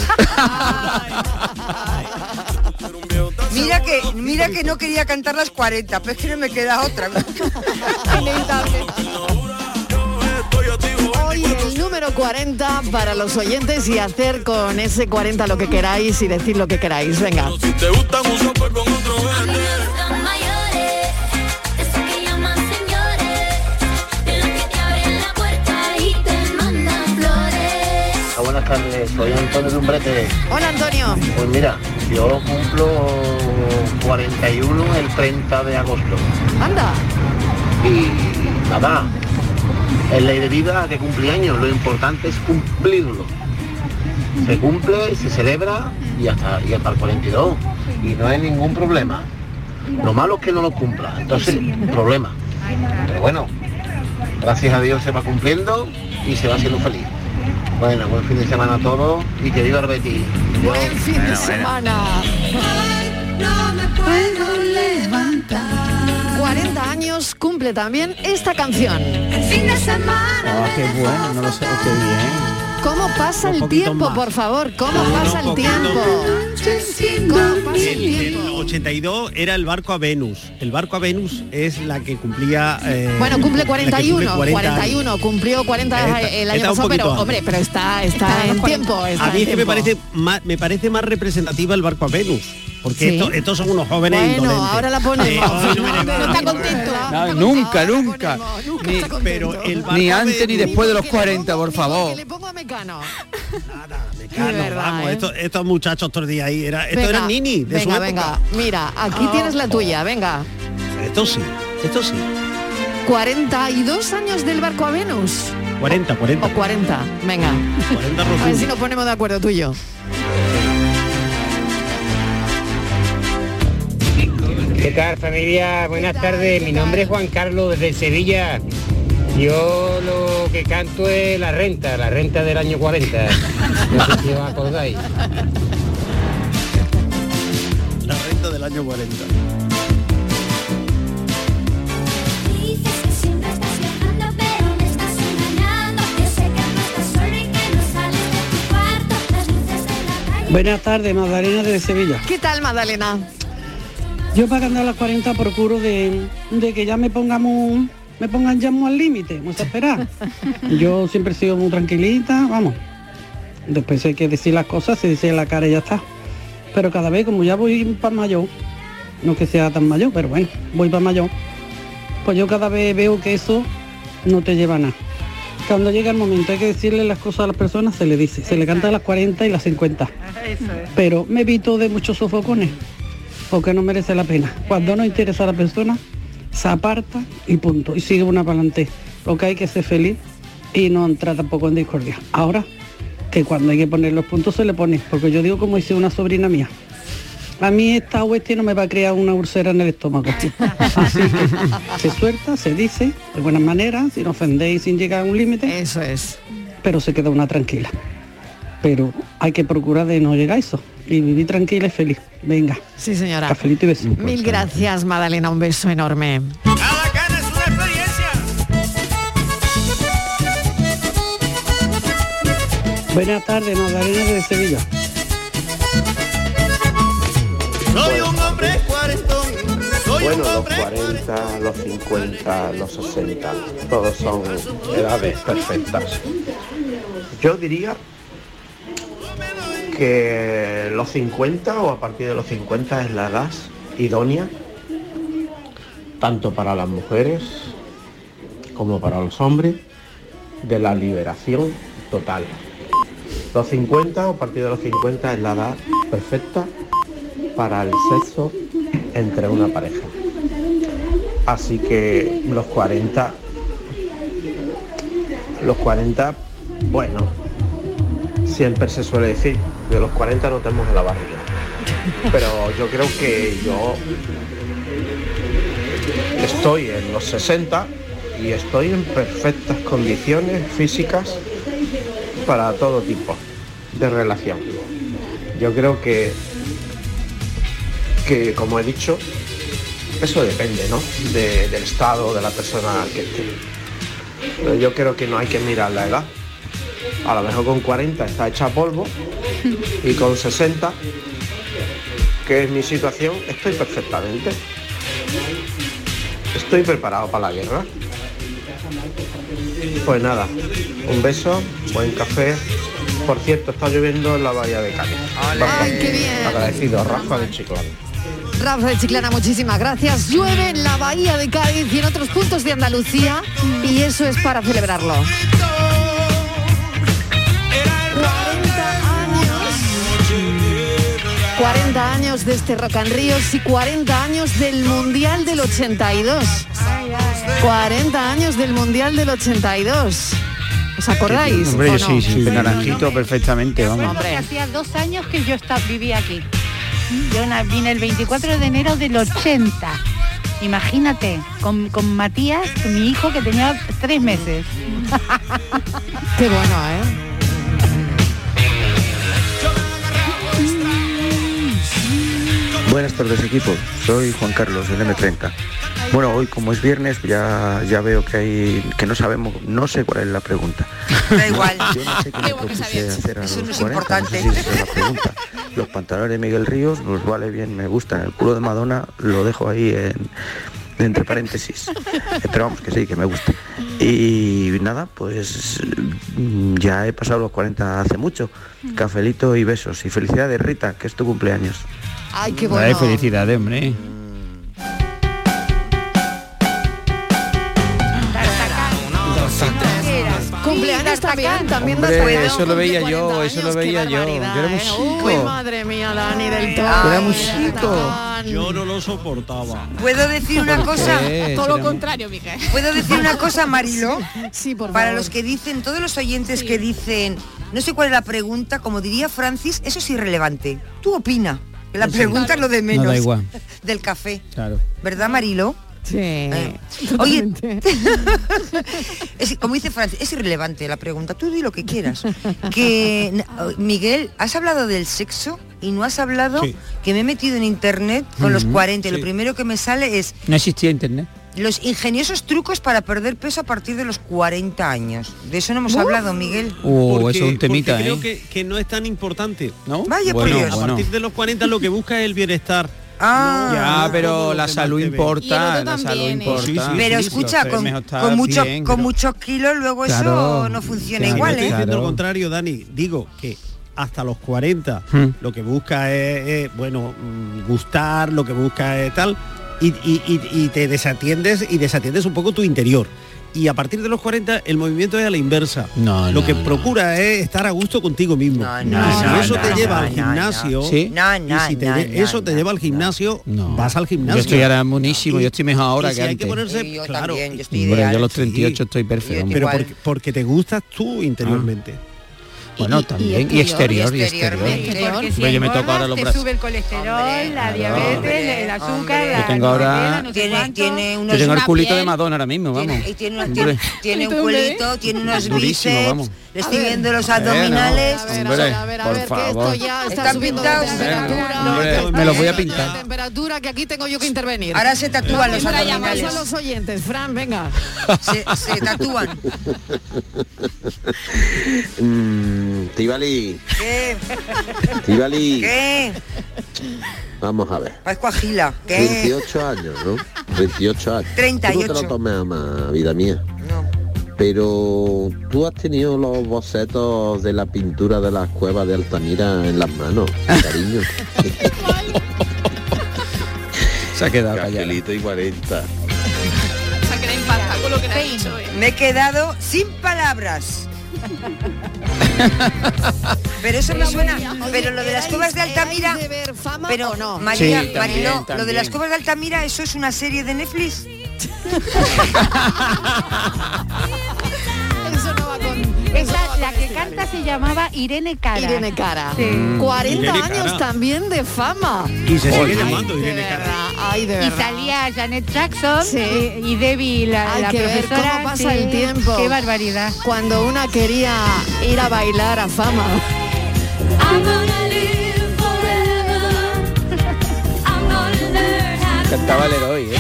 Speaker 9: Mira que, mira que no quería cantar las 40, pero es que no me queda otra.
Speaker 6: número 40 para los oyentes y hacer con ese 40 lo que queráis y decir lo que queráis. Venga.
Speaker 4: Si te con otro
Speaker 13: mandan flores.
Speaker 14: Buenas tardes, soy Antonio Lumbrete.
Speaker 6: Hola Antonio.
Speaker 14: Pues mira, yo cumplo 41 el 30 de agosto.
Speaker 6: Anda.
Speaker 14: Y nada, en ley de vida de cumpleaños, lo importante es cumplirlo. Se cumple, se celebra y hasta, y hasta el 42. Y no hay ningún problema. Lo malo es que no lo cumpla, entonces, problema. Pero bueno, gracias a Dios se va cumpliendo y se va siendo feliz. Bueno, buen fin de semana a todos y que viva el Betis.
Speaker 6: Buen fin de semana.
Speaker 13: No me puedo levantar.
Speaker 6: 40 años cumple también esta canción.
Speaker 13: El fin de semana.
Speaker 10: Ah, qué bueno, no lo sé, qué bien.
Speaker 6: ¿Cómo pasa
Speaker 7: Un
Speaker 6: el tiempo,
Speaker 7: más.
Speaker 6: por favor? ¿Cómo pasa el tiempo? ¿Cómo pasa el
Speaker 7: El, el
Speaker 6: tiempo?
Speaker 7: 82 era el barco a Venus. El barco a Venus es la que cumplía. eh,
Speaker 6: Bueno, cumple
Speaker 7: la que
Speaker 6: 41,
Speaker 7: 40 años.
Speaker 6: 41, cumplió 40
Speaker 7: Está-
Speaker 6: el año pasado, pero hombre, pero está, está en tiempo. está
Speaker 7: A mí es que me parece, más, me parece más representativa el barco a Venus. Porque
Speaker 6: Sí.
Speaker 7: estos, estos son unos jóvenes
Speaker 6: Bueno,
Speaker 7: indolentes.
Speaker 6: ahora la ponemos.
Speaker 7: Eh, ay, no me
Speaker 6: No,
Speaker 7: levanto.
Speaker 6: no está contento.
Speaker 10: No, nunca, nunca. Ni,
Speaker 7: Pero el barco
Speaker 10: ni antes ni después de los 40, por favor.
Speaker 6: Le pongo a Mecano.
Speaker 7: Mecano,
Speaker 6: De verdad,
Speaker 7: vamos,
Speaker 6: ¿eh?
Speaker 7: estos, estos muchachos todos los días ahí, era,
Speaker 6: Venga,
Speaker 7: eran nini de su
Speaker 6: venga,
Speaker 7: época.
Speaker 6: venga. Mira, aquí tienes la tuya, venga.
Speaker 7: Esto sí, esto sí.
Speaker 6: 42 años del barco a Venus.
Speaker 7: 40, 40.
Speaker 6: O 40, venga.
Speaker 7: 40
Speaker 6: A ver si nos ponemos de acuerdo tú y yo.
Speaker 15: ¿Qué tal familia? Buenas tardes, mi nombre es Juan Carlos desde Sevilla. Yo lo que canto es la renta, la renta del año 40. No sé si os acordáis.
Speaker 7: La renta del año 40.
Speaker 13: Dices que siempre estás viajando, pero me estás engañando. Yo sé que no estás solo y que no sales de tu cuarto. Las luces de la calle.
Speaker 16: Buenas tardes, Magdalena de Sevilla.
Speaker 6: ¿Qué tal, Magdalena?
Speaker 16: Yo para andar a las 40 procuro de, de que ya me pongamos, me pongan ya muy al límite, muy esperar. Yo siempre he sido muy tranquilita, vamos. Después hay que decir las cosas, se dice en la cara y ya está. Pero cada vez como ya voy para mayor, no que sea tan mayor, pero bueno, voy para mayor, pues yo cada vez veo que eso no te lleva a nada. Cuando llega el momento hay que decirle las cosas a las personas, se le dice, se le canta a las 40 y las 50 pero me evito de muchos sofocones porque no merece la pena. Cuando no interesa a la persona, se aparta y punto, y sigue una para adelante. Lo que hay que ser feliz y no entrar tampoco en discordia. Ahora, que cuando hay que poner los puntos se le pone, porque yo digo como dice una sobrina mía, A mí esta oeste no me va a crear una úlcera en el estómago. Así que se suelta, se dice, de buenas maneras, sin ofendéis, sin llegar a un límite.
Speaker 6: Eso es.
Speaker 16: Pero se queda una tranquila. Pero hay que procurar de no llegar a eso. Y vivir tranquila y feliz. Venga.
Speaker 6: Sí, señora.
Speaker 16: Cafelito y beso.
Speaker 6: Mil gracias, Madalena. Un beso enorme.
Speaker 16: Buenas tardes, Magdalena de Sevilla.
Speaker 4: Soy un hombre cuarentón, soy
Speaker 14: Bueno,
Speaker 4: un
Speaker 14: los
Speaker 4: hombre
Speaker 14: 40, los 50, los 60, todos son edades perfectas. Yo diría que los 50 o a partir de los 50 es la edad idónea, tanto para las mujeres como para los hombres, de la liberación total. Los 50 o a partir de los 50 es la edad perfecta para el sexo entre una pareja. Así que los 40, los 40, bueno, siempre se suele decir, de los 40 no tenemos en la barriga. Pero yo creo que yo estoy en los 60 y estoy en perfectas condiciones físicas para todo tipo de relación. Yo creo que, que como he dicho, eso depende, ¿no? De- del estado de la persona que esté. Pero yo creo que no hay que mirar la edad. A lo mejor con 40 está hecha polvo y con 60, que es mi situación, estoy perfectamente. Estoy preparado para la guerra. Pues nada, un beso, buen café. Por cierto, está lloviendo en la bahía de Cádiz. Rafa,
Speaker 6: Ay, qué bien.
Speaker 14: Agradecido, Rafa de Chiclana.
Speaker 6: Rafa de Chiclana, muchísimas gracias. Llueve en la bahía de Cádiz y en otros puntos de Andalucía y eso es para celebrarlo. 40 años de este Rock and Ríos y 40 años del Mundial del 82. 40 años del Mundial del 82. ¿Os acordáis?
Speaker 10: Hombre,
Speaker 6: no?
Speaker 10: sí, sí, naranjito perfectamente, vamos.
Speaker 8: Hacía dos años que yo esta- vivía aquí. Yo vine el 24 de enero del 80. Imagínate, con, con Matías, mi hijo que tenía tres meses.
Speaker 6: Qué bueno, ¿eh?
Speaker 17: Buenas tardes equipo, soy Juan Carlos del M30. Bueno, hoy como es viernes ya, ya veo que hay que no sabemos, no sé cuál es la pregunta.
Speaker 9: Da igual.
Speaker 17: Yo no sé qué me propuse hacer a
Speaker 9: Eso
Speaker 17: los
Speaker 9: no es
Speaker 17: 40, no sé si es la pregunta. Los pantalones de Miguel Ríos nos vale bien, me gustan. El culo de Madonna lo dejo ahí en, entre paréntesis. Esperamos que sí, que me guste. Y nada, pues mm, ya he pasado los 40 hace mucho. Cafelito y besos. Y felicidades Rita, que es tu cumpleaños.
Speaker 6: Ay, qué
Speaker 10: Ay,
Speaker 6: bueno.
Speaker 10: felicidades, hombre.
Speaker 6: Cumpleaños también, también
Speaker 10: Hombre, eso lo veía
Speaker 6: cumple
Speaker 10: yo,
Speaker 6: 40
Speaker 10: eso lo veía yo. Yo era
Speaker 6: ¿eh?
Speaker 10: musico.
Speaker 6: Uy, madre mía, Dani del Toro.
Speaker 10: Era musico.
Speaker 7: Yo no lo soportaba.
Speaker 9: ¿Puedo decir una
Speaker 7: ¿Por
Speaker 9: cosa?
Speaker 7: qué?
Speaker 11: Todo lo contrario, Miguel.
Speaker 9: ¿Puedo decir una cosa, Marilo?
Speaker 6: Sí, por
Speaker 9: Para los que dicen, todos los oyentes que dicen, no sé cuál es la pregunta, como diría Francis, eso es irrelevante. Tú opina. La
Speaker 10: Sí.
Speaker 9: pregunta es lo de
Speaker 10: No
Speaker 9: menos.
Speaker 10: da igual.
Speaker 9: Del café.
Speaker 10: Claro.
Speaker 9: ¿Verdad, Marilo?
Speaker 6: Sí.
Speaker 9: Oye, es- como dice Francis, es irrelevante la pregunta. Tú di lo que quieras. Que Miguel, has hablado del sexo y no has hablado
Speaker 10: Sí.
Speaker 9: que me he metido en internet con los
Speaker 10: Ujú,
Speaker 9: 40 y lo primero que me sale es
Speaker 10: No existía internet.
Speaker 9: Los ingeniosos trucos para perder peso a partir de los 40 años. De eso no hemos
Speaker 7: Uh.
Speaker 9: hablado, Miguel.
Speaker 7: Porque-
Speaker 10: eso es un temita,
Speaker 7: porque creo
Speaker 10: ¿eh?
Speaker 7: que, que no es tan importante.
Speaker 10: ¿No?
Speaker 9: Vaya
Speaker 7: bueno,
Speaker 9: por Dios.
Speaker 7: a partir de los 40 lo que busca es el bienestar.
Speaker 9: Ah.
Speaker 10: Ya, pero la salud importa, la salud
Speaker 11: ¿eh?
Speaker 10: importa.
Speaker 7: Sí, sí,
Speaker 9: Pero
Speaker 7: sí,
Speaker 9: escucha, con, con,
Speaker 10: pero-
Speaker 9: muchos kilos luego
Speaker 10: Claro,
Speaker 9: eso no funciona
Speaker 10: claro,
Speaker 9: igual,
Speaker 7: Estoy
Speaker 9: ¿eh?
Speaker 10: Claro.
Speaker 7: lo contrario, Dani. Digo que hasta los 40
Speaker 10: Hmm.
Speaker 7: lo que busca es, es, bueno, mm, gustar, lo que busca es tal, y, y- y- y te desatiendes y desatiendes un poco tu interior. Y a partir de los 40 el movimiento es a la inversa.
Speaker 10: No,
Speaker 7: lo
Speaker 10: no,
Speaker 7: que
Speaker 10: no.
Speaker 7: procura es estar a gusto contigo mismo.
Speaker 9: No,
Speaker 7: y
Speaker 9: no,
Speaker 7: si
Speaker 10: no,
Speaker 7: eso
Speaker 10: no,
Speaker 7: te lleva
Speaker 9: no,
Speaker 7: al gimnasio,
Speaker 10: ¿Sí?
Speaker 9: No, no,
Speaker 7: y si te
Speaker 9: no,
Speaker 7: lle-
Speaker 9: no,
Speaker 7: eso te lleva al gimnasio,
Speaker 10: No.
Speaker 7: vas al gimnasio.
Speaker 10: Yo estoy ahora buenísimo, yo estoy mejor ahora
Speaker 7: y si
Speaker 10: que
Speaker 7: hay que ponerse,
Speaker 9: yo
Speaker 7: claro,
Speaker 9: también, yo estoy ideal.
Speaker 10: yo a los 38
Speaker 7: Sí.
Speaker 10: estoy perfecto.
Speaker 7: pero porque, porque te gustas tú interiormente.
Speaker 10: Bueno, también, y exterior, y exterior.
Speaker 8: Porque si
Speaker 10: Hombre, yo me toco ahora los
Speaker 8: te
Speaker 10: brazos.
Speaker 8: sube el colesterol, la diabetes, el azúcar,
Speaker 10: Yo
Speaker 8: la
Speaker 10: tengo ahora-
Speaker 8: no sé
Speaker 9: Tiene,
Speaker 8: cuánto.
Speaker 9: tiene
Speaker 10: Yo
Speaker 9: unos
Speaker 10: tengo el culito de Madonna ahora mismo, vamos.
Speaker 9: Tiene, y tiene, una-
Speaker 10: Hombre.
Speaker 9: tiene, tiene un culito, tiene unos
Speaker 10: Durísimo,
Speaker 9: bíceps,
Speaker 10: vamos.
Speaker 9: Le estoy viendo los
Speaker 10: A ver, no.
Speaker 9: abdominales.
Speaker 10: A ver, a ver, a ver, por favor.
Speaker 6: ya está
Speaker 9: Están pintados.
Speaker 10: me lo voy a pintar.
Speaker 6: temperatura que aquí tengo yo que intervenir.
Speaker 9: Ahora se tatúan los abdominales.
Speaker 6: a los oyentes, Fran, venga.
Speaker 9: Se, tatúan.
Speaker 18: Mm, Tibali,
Speaker 9: ¿Qué?
Speaker 18: Tibali,
Speaker 9: ¿Qué?
Speaker 18: vamos a ver.
Speaker 9: Parezco a Gila. ¿Qué?
Speaker 18: 28 años, ¿no? 28 años.
Speaker 9: 38.
Speaker 18: Tú no te lo tomes a más, vida mía. Pero tú has tenido los bocetos de la pintura de las cuevas de Altamira en las manos, cariño.
Speaker 10: Se ha quedado.
Speaker 18: Cafelito y 40.
Speaker 11: Se queda impactada con lo que le ha dicho. ¿eh?
Speaker 9: Me he quedado sin palabras. Pero eso me suena. Pero lo de las cuevas de Altamira. Pero
Speaker 6: no?
Speaker 9: María,
Speaker 10: Sí,
Speaker 9: lo de las cuevas de Altamira, eso es una serie de Netflix.
Speaker 6: Eso no va con...
Speaker 8: Esa, la que canta se llamaba Irene Cara.
Speaker 6: Irene Cara.
Speaker 8: Sí.
Speaker 6: 40
Speaker 7: Irene
Speaker 6: años
Speaker 7: Cara.
Speaker 6: también de fama.
Speaker 7: Y se sigue
Speaker 6: Ay,
Speaker 7: llamando
Speaker 6: de
Speaker 7: Irene Cara.
Speaker 6: verdad, Ay, de
Speaker 8: Y
Speaker 6: verdad.
Speaker 8: salía Janet Jackson
Speaker 6: Sí.
Speaker 8: y, y Debbie, la,
Speaker 6: Hay
Speaker 8: la
Speaker 6: que ver
Speaker 8: profesora.
Speaker 6: cómo pasa
Speaker 8: sí.
Speaker 6: el tiempo.
Speaker 8: Qué barbaridad.
Speaker 6: Cuando una quería ir a bailar a fama.
Speaker 10: Cantaba el héroe, ¿eh?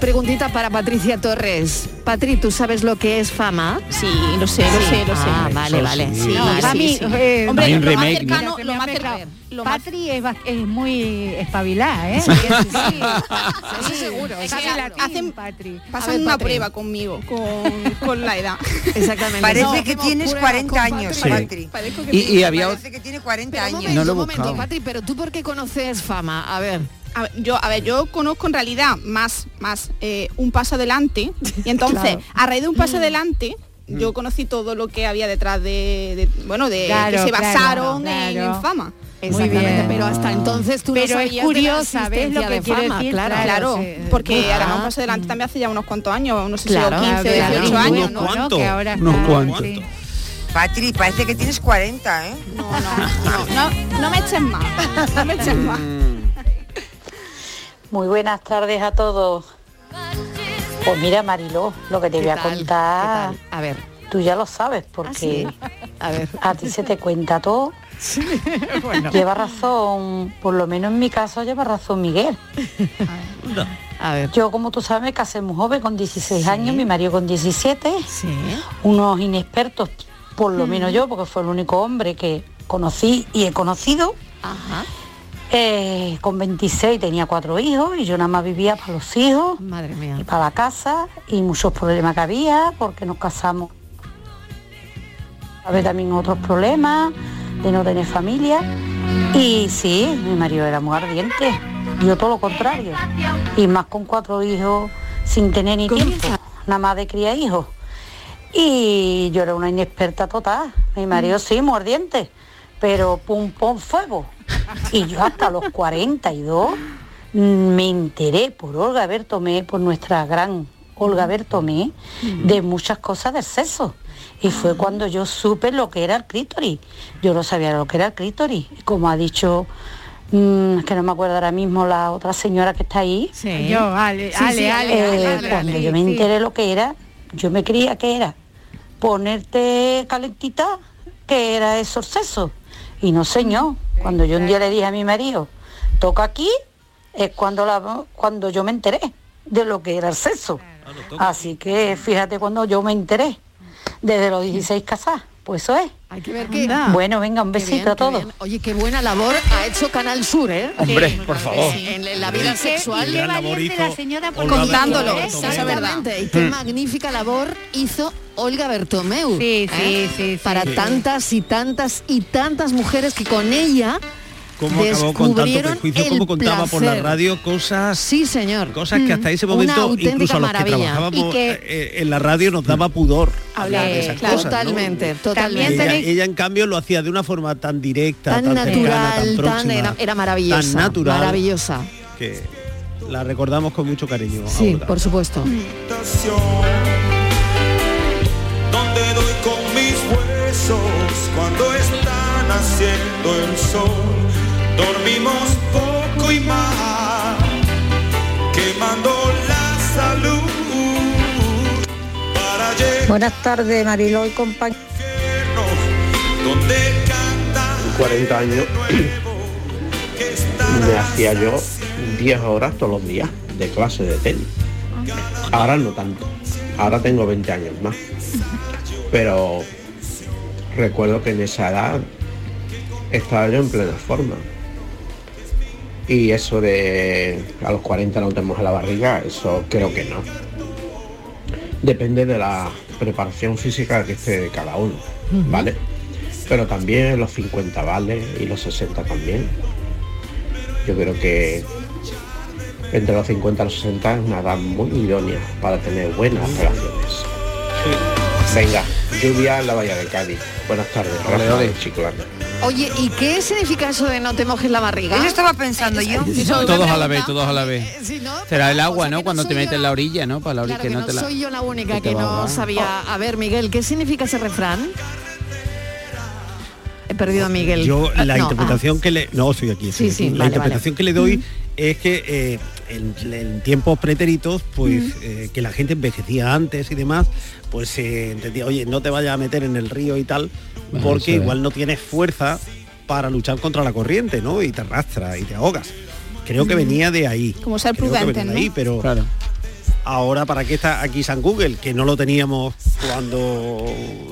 Speaker 6: Preguntita para Patricia Torres. Patri, ¿tú sabes lo que es fama?
Speaker 11: Sí, lo sé, lo sé, lo sé.
Speaker 6: Ah, vale, vale.
Speaker 10: sí.
Speaker 6: Sí,
Speaker 8: No,
Speaker 6: vale,
Speaker 8: para
Speaker 6: sí,
Speaker 8: mí,
Speaker 6: sí.
Speaker 8: eh,
Speaker 11: Hombre, lo más cercano, lo más cercano.
Speaker 8: pegado.
Speaker 11: Lo más
Speaker 8: Patri es, es muy espabilada, ¿eh?
Speaker 6: Sí, sí, sí. Eso seguro,
Speaker 11: Es que hacen,
Speaker 8: Patri.
Speaker 6: A
Speaker 11: pasan
Speaker 6: ver,
Speaker 11: una
Speaker 6: Patri.
Speaker 11: prueba conmigo con, con la edad.
Speaker 6: Exactamente.
Speaker 9: Parece
Speaker 6: No,
Speaker 9: que tienes
Speaker 6: pruebas
Speaker 9: 40
Speaker 6: con
Speaker 9: años,
Speaker 6: Patri.
Speaker 9: Patri.
Speaker 11: Parezco que
Speaker 10: Y, y había
Speaker 9: Parece que tiene 40
Speaker 6: Pero un
Speaker 9: años.
Speaker 6: momento,
Speaker 10: No lo he
Speaker 6: un momento,
Speaker 10: buscado.
Speaker 6: Patri, pero tú por qué conoces fama? A ver.
Speaker 11: A yo, a ver, yo conozco en realidad más, más eh, un paso adelante y entonces
Speaker 6: Claro.
Speaker 11: a raíz de un paso adelante yo conocí todo lo que había detrás de, de- bueno, de
Speaker 8: Claro,
Speaker 11: que se basaron en-
Speaker 8: claro.
Speaker 11: en, fama.
Speaker 6: Exactamente,
Speaker 8: bien.
Speaker 6: pero hasta entonces tú no
Speaker 8: Pero es
Speaker 6: sabías
Speaker 8: curiosa, ¿ves lo que
Speaker 6: de
Speaker 8: quiero
Speaker 6: fama,
Speaker 8: decir?
Speaker 6: claro.
Speaker 11: Claro,
Speaker 8: sí.
Speaker 11: porque
Speaker 6: Ah.
Speaker 11: ahora un paso adelante también hace ya unos cuantos años, no sé
Speaker 6: Claro,
Speaker 11: si yo 15,
Speaker 6: claro.
Speaker 11: 18
Speaker 6: Unos
Speaker 11: años, ¿no?
Speaker 7: cuantos.
Speaker 8: Que ahora
Speaker 10: Unos cuantos.
Speaker 8: sí.
Speaker 9: Patri, parece que tienes 40, ¿eh?
Speaker 11: No, no, no, no, no me eches más, no me eches más.
Speaker 19: Muy buenas tardes a todos. Pues mira, Mariló, lo que te
Speaker 6: ¿Qué
Speaker 19: voy a
Speaker 6: tal?
Speaker 19: contar.
Speaker 6: A ver.
Speaker 19: tú ya lo sabes, porque
Speaker 6: sí? A ver.
Speaker 19: a ti se te cuenta todo. Lleva razón, por lo menos en mi caso lleva razón Miguel.
Speaker 6: A ver.
Speaker 19: Yo, como tú sabes, casé muy joven, con 16 años, mi marido con 17,
Speaker 6: Sí.
Speaker 19: unos inexpertos, por lo menos yo, porque fue el único hombre que conocí y he conocido.
Speaker 6: Ajá.
Speaker 19: Eh, con 26 tenía cuatro hijos y yo nada más vivía para los hijos
Speaker 6: Madre mía.
Speaker 19: y para la casa y muchos problemas que había porque nos casamos. Había también otros problemas de no tener familia y sí, mi marido era muy ardiente, yo todo lo contrario y más con cuatro hijos sin tener ni tiempo, nada más de criar hijos. Y yo era una inexperta total, mi marido sí, muy ardiente, pero pum pum fuego. Y yo hasta los 42 me enteré por Olga Bertomé, por nuestra gran Olga Bertomé, de muchas cosas del sexo. Y fue cuando yo supe lo que era el clítoris. Yo no sabía lo que era el clítoris. Y Como ha dicho, mm, que no me acuerdo ahora mismo la otra señora que está ahí,
Speaker 6: Sí.
Speaker 8: Yo, Ale,
Speaker 6: Sí,
Speaker 8: Ale,
Speaker 6: sí,
Speaker 8: Ale,
Speaker 6: Ale,
Speaker 8: Ale,
Speaker 19: eh,
Speaker 8: Ale,
Speaker 19: cuando
Speaker 8: Ale,
Speaker 19: yo me
Speaker 8: sí.
Speaker 19: enteré lo que era, yo me creía que era ponerte calentita, que era eso el sexo. Y no señor, cuando yo un día le dije a mi marido, toca aquí, es cuando, la, cuando yo me enteré de lo que era el sexo. Así que fíjate cuando yo me enteré, desde los 16 casadas, pues eso es.
Speaker 6: Hay que ver que...
Speaker 19: Bueno, venga, un
Speaker 6: Qué
Speaker 19: besito
Speaker 6: bien,
Speaker 19: a
Speaker 6: qué
Speaker 19: todos.
Speaker 6: Oye, qué buena labor ha hecho Canal Sur, ¿eh?
Speaker 10: Hombre, por favor.
Speaker 6: Sí, en en la vida
Speaker 8: qué-
Speaker 6: sexual.
Speaker 8: qué valiente la señora por
Speaker 11: Contándolo.
Speaker 6: Exactamente. Y qué magnífica labor hizo Olga Bertomeu.
Speaker 8: Sí, sí,
Speaker 6: ¿eh?
Speaker 8: sí, sí.
Speaker 6: Para
Speaker 8: Sí.
Speaker 6: tantas y tantas y tantas mujeres que con ella
Speaker 7: Cómo acabó con tanto
Speaker 6: descubrieron
Speaker 7: prejuicio,
Speaker 6: el
Speaker 7: cómo contaba por la
Speaker 6: placer.
Speaker 7: radio cosas
Speaker 6: Sí, señor.
Speaker 7: cosas que hasta ese
Speaker 6: Una
Speaker 7: momento incluso a los que
Speaker 6: maravilla.
Speaker 7: trabajábamos
Speaker 6: Y que-
Speaker 7: eh, eh, en la radio nos daba pudor hablar de esas
Speaker 6: claro,
Speaker 7: cosas. ¿no?
Speaker 6: totalmente,
Speaker 7: Y
Speaker 6: totalmente.
Speaker 7: Ella, ella, en cambio lo hacía de una forma tan directa,
Speaker 6: Tan
Speaker 7: tan, cercana,
Speaker 6: natural,
Speaker 7: tan
Speaker 6: tan,
Speaker 7: próxima,
Speaker 6: era, era maravillosa.
Speaker 7: tan natural,
Speaker 6: Maravillosa.
Speaker 7: que la recordamos con mucho cariño.
Speaker 6: Sí,
Speaker 7: Olga.
Speaker 6: por supuesto.
Speaker 4: donde doy con mi besos cuando está naciendo el sol. Dormimos poco y mal, quemando la salud para llegar
Speaker 19: Buenas tardes, Mariló y
Speaker 4: canta
Speaker 14: 40 años me hacía yo 10 horas todos los días de clase de tenis. Ahora no tanto. Ahora tengo 20 años más. Pero recuerdo que en esa edad estaba yo en plena forma. Y eso de a los 40 no te moja la barriga, eso creo que no. Depende de la preparación física que esté de cada uno, ¿vale? Pero también los 50 vale y los 60 también. Yo creo que entre los 50 y los 60 es una edad muy idónea para tener buenas relaciones. Venga, lluvia en la bahía de Cádiz. Buenas tardes, Rafa de Chiclana.
Speaker 6: Oye, ¿y qué significa eso de no te mojes la barriga?
Speaker 9: Eso estaba pensando yo.
Speaker 10: Todos a la vez, todos a la vez.
Speaker 6: Si no,
Speaker 10: Será el agua, ¿no? Cuando te metes en la orilla, ¿no? Para la orilla
Speaker 6: Claro que
Speaker 10: no
Speaker 6: no
Speaker 10: te la...
Speaker 6: soy yo la única
Speaker 10: que a
Speaker 6: no sabía. A ver, Miguel, ¿qué significa ese refrán? He perdido a Miguel.
Speaker 7: Yo
Speaker 6: Ah,
Speaker 7: la
Speaker 6: no,
Speaker 7: interpretación que le no estoy aquí, estoy
Speaker 6: Sí, sí,
Speaker 7: la
Speaker 6: vale,
Speaker 7: interpretación
Speaker 6: vale.
Speaker 7: que le doy es que eh, en, en tiempos pretéritos pues
Speaker 6: Mm.
Speaker 7: eh, que la gente envejecía antes y demás pues se entendía oye no te vayas a meter en el río y tal porque
Speaker 10: es.
Speaker 7: igual no tienes fuerza para luchar contra la corriente no y te arrastra y te ahogas creo que venía de ahí
Speaker 11: Como ser
Speaker 7: Creo que
Speaker 11: prudente,
Speaker 7: venía
Speaker 11: ¿no?
Speaker 7: de ahí pero ahora para qué está aquí San Google que no lo teníamos cuando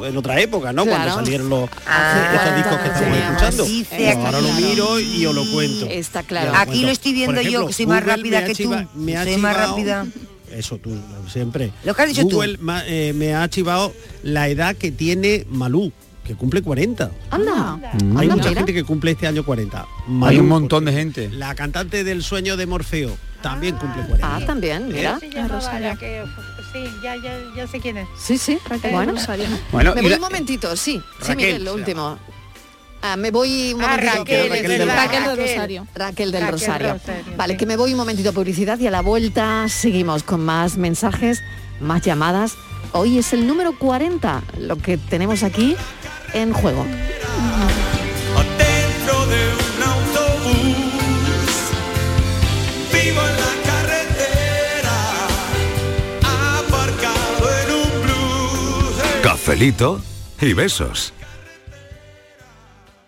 Speaker 7: en otra época no
Speaker 6: Claro.
Speaker 7: cuando salieron los
Speaker 6: Ah,
Speaker 7: estos discos que estamos escuchando ahora lo miro y os lo cuento
Speaker 6: Está claro.
Speaker 7: lo
Speaker 9: Aquí
Speaker 7: cuento.
Speaker 9: lo estoy viendo yo, que soy más
Speaker 7: Google
Speaker 9: rápida que tú.
Speaker 7: chiva- me ha
Speaker 9: Soy más rápida.
Speaker 7: Eso tú, siempre.
Speaker 9: Lo que has dicho tú.
Speaker 7: Google ma- eh, me ha chivado la edad que tiene Malú, que cumple 40.
Speaker 6: Anda.
Speaker 10: Mm.
Speaker 7: Hay
Speaker 6: Anda,
Speaker 7: mucha
Speaker 6: mira.
Speaker 7: gente que cumple este año 40.
Speaker 10: Hay un montón de gente.
Speaker 7: La cantante del sueño de Morfeo también cumple 40.
Speaker 6: Ah, también, mira.
Speaker 8: Llamaba la que- sí, ya, ya, ya sé quién es.
Speaker 6: Sí, sí.
Speaker 8: Raquel
Speaker 6: Bueno, me voy
Speaker 10: la-
Speaker 6: un momentito, sí. Sí, Miguel, lo último. Ah, me voy un
Speaker 8: Ah. Raquel,
Speaker 7: Raquel del
Speaker 11: Raquel. Rosario.
Speaker 6: Raquel del Rosario.
Speaker 8: Rosario,
Speaker 6: Vale,
Speaker 8: sí.
Speaker 6: que me voy un momentito a publicidad y a la vuelta seguimos con más mensajes, más llamadas. Hoy es el número 40, lo que tenemos aquí en juego.
Speaker 4: dentro de un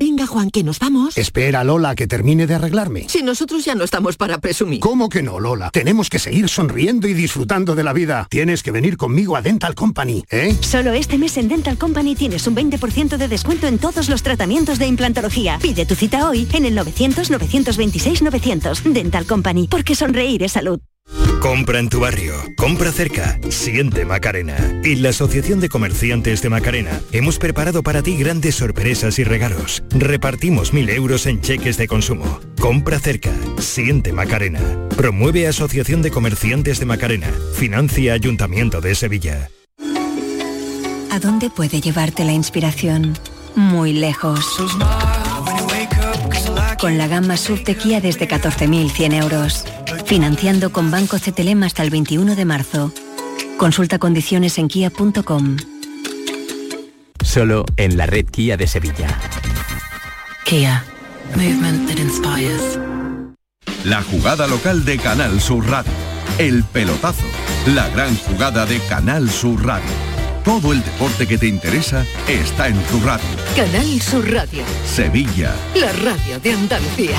Speaker 20: Venga, Juan, que nos vamos.
Speaker 21: Espera, Lola, que termine de arreglarme.
Speaker 20: Si nosotros ya no estamos para presumir.
Speaker 21: ¿Cómo que no, Lola? Tenemos que seguir sonriendo y disfrutando de la vida. Tienes que venir conmigo a Dental Company, ¿eh?
Speaker 22: Solo este mes en Dental Company tienes un 20% de descuento en todos los tratamientos de implantología. Pide tu cita hoy en el 900-926-900. Dental Company, porque sonreír es salud.
Speaker 1: Compra en tu barrio, compra cerca, siente Macarena. Y la Asociación de Comerciantes de Macarena hemos preparado para ti grandes sorpresas y regalos. Repartimos mil euros en cheques de consumo. Compra cerca, siente Macarena. Promueve Asociación de Comerciantes de Macarena. Financia Ayuntamiento de Sevilla.
Speaker 22: ¿A dónde puede llevarte la inspiración? Muy lejos. Con la gama SUV de Kia desde 14.100 euros. Financiando con Banco CTLM hasta el 21 de marzo. Consulta condiciones en kia.com.
Speaker 2: Solo en la red Kia de Sevilla.
Speaker 20: Kia. Movement that inspires.
Speaker 3: La jugada local de Canal Sur Radio. El pelotazo. La gran jugada de Canal Sur Radio. Todo el deporte que te interesa está en tu radio.
Speaker 20: Canal Sur Radio.
Speaker 3: Sevilla.
Speaker 20: La radio de Andalucía.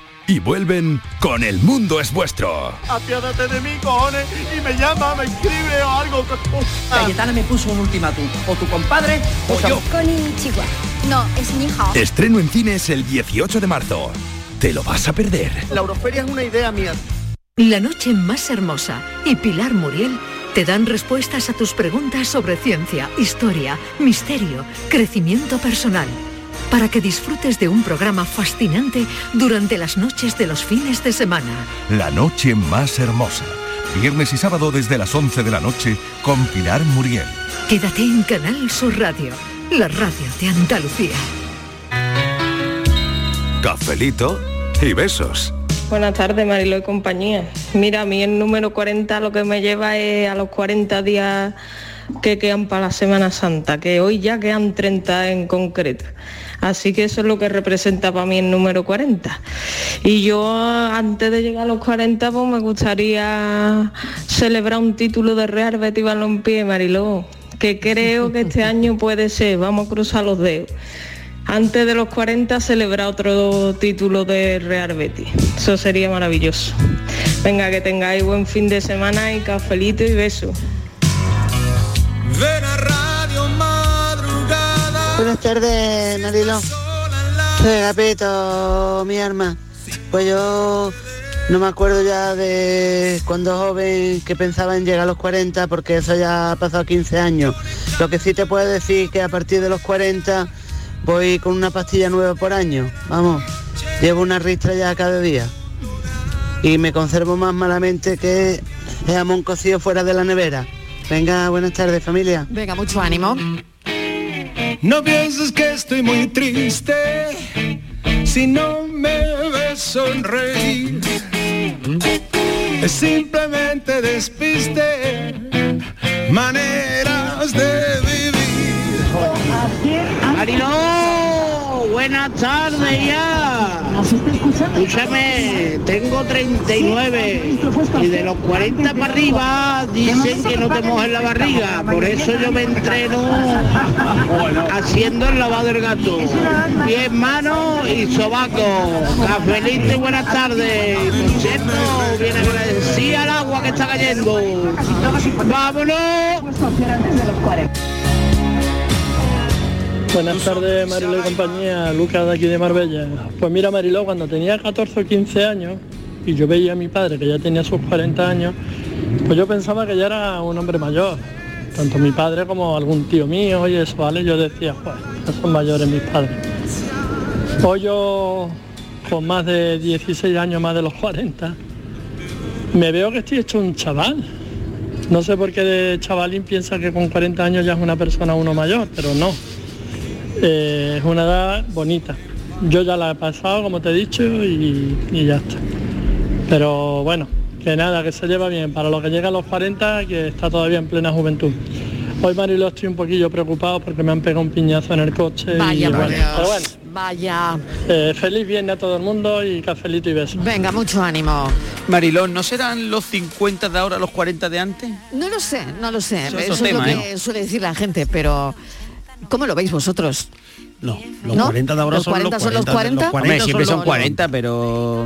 Speaker 23: y vuelven con El Mundo es Vuestro.
Speaker 24: Apiádate de mí, cojones, y me llama, me escribe o algo.
Speaker 25: Cayetana me puso un ultimátum. O tu compadre o yo.
Speaker 13: Chihuahua. No, es mi hija.
Speaker 23: Estreno en cines el 18 de marzo. ¿Te lo vas a perder?
Speaker 24: La Euroferia es una idea mía.
Speaker 20: La noche más hermosa y Pilar Muriel te dan respuestas a tus preguntas sobre ciencia, historia, misterio, crecimiento personal, para que disfrutes de un programa fascinante durante las noches de los fines de semana.
Speaker 3: La noche más hermosa. Viernes y sábado desde las 11 de la noche con Pilar Muriel.
Speaker 20: Quédate en Canal Sur Radio, la radio de Andalucía.
Speaker 23: Cafelito y besos.
Speaker 26: Buenas tardes, Marilo y compañía. Mira, a mí el número 40 lo que me lleva es a los 40 días que quedan para la Semana Santa, que hoy ya quedan 30 en concreto. Así que eso es lo que representa para mí el número 40. Y yo antes de llegar a los 40 pues me gustaría celebrar un título de Real Betis Balompié, Mariló, que creo que este año puede ser, vamos a cruzar los dedos. Antes de los 40 celebrar otro título de Real Betis. Eso sería maravilloso. Venga, que tengáis buen fin de semana y cafelito y beso.
Speaker 27: Buenas tardes, Marilo. Soy Agapito, mi arma. Pues yo no me acuerdo ya de cuando joven que pensaba en llegar a los 40 porque eso ya ha pasado 15 años. Lo que sí te puedo decir que a partir de los 40 voy con una pastilla nueva por año. Vamos, llevo una ristra ya cada día. Y me conservo más malamente que el jamón cocido fuera de la nevera. Venga, buenas tardes familia.
Speaker 6: Venga, mucho ánimo.
Speaker 4: No pienses que estoy muy triste si no me ves sonreír. Es simplemente despiste, maneras de vivir.
Speaker 28: Buenas tardes ya. Escúchame, tengo 39 y de los 40 para arriba dicen que no te mojes la barriga. Por eso yo me entreno haciendo el lavado del gato. Pies, manos y sobaco. Cafelito y buenas tardes. Por cierto, agradecida al agua que está cayendo. ¡Vámonos!
Speaker 29: Buenas tardes, Marilo y compañía, Lucas de aquí de Marbella. Pues mira, Marilo, cuando tenía 14 o 15 años y yo veía a mi padre que ya tenía sus 40 años, pues yo pensaba que ya era un hombre mayor. Tanto mi padre como algún tío mío y eso, ¿vale? Yo decía, pues, ya son mayores mis padres. Hoy yo, con más de 16 años, más de los 40, me veo que estoy hecho un chaval. No sé por qué de chavalín piensa que con 40 años ya es una persona uno mayor, pero no. Eh, es una edad bonita. Yo ya la he pasado, como te he dicho, y, y ya está. Pero bueno, que nada, que se lleva bien. Para lo que llega a los 40, que está todavía en plena juventud. Hoy, Marilo, estoy un poquillo preocupado porque me han pegado un piñazo en el coche.
Speaker 6: Vaya,
Speaker 29: y,
Speaker 6: por
Speaker 29: bueno,
Speaker 6: Dios.
Speaker 29: pero bueno,
Speaker 6: Vaya.
Speaker 29: eh, feliz viernes a todo el mundo y cafelito y besos.
Speaker 6: Venga, mucho ánimo.
Speaker 10: Marilón, ¿no serán los 50 de ahora los 40 de antes?
Speaker 6: No lo sé, no lo sé.
Speaker 10: Eso es
Speaker 6: Eso, es lo
Speaker 10: tema,
Speaker 6: que
Speaker 10: ¿eh?
Speaker 6: suele decir la gente, pero ¿cómo lo veis vosotros?
Speaker 7: No, los
Speaker 6: ¿No?
Speaker 7: 40 de ahora
Speaker 6: ¿Los
Speaker 7: son
Speaker 6: 40
Speaker 7: los
Speaker 6: son los
Speaker 7: 40.
Speaker 6: 40?
Speaker 10: Hombre, siempre son
Speaker 7: los-
Speaker 10: 40, pero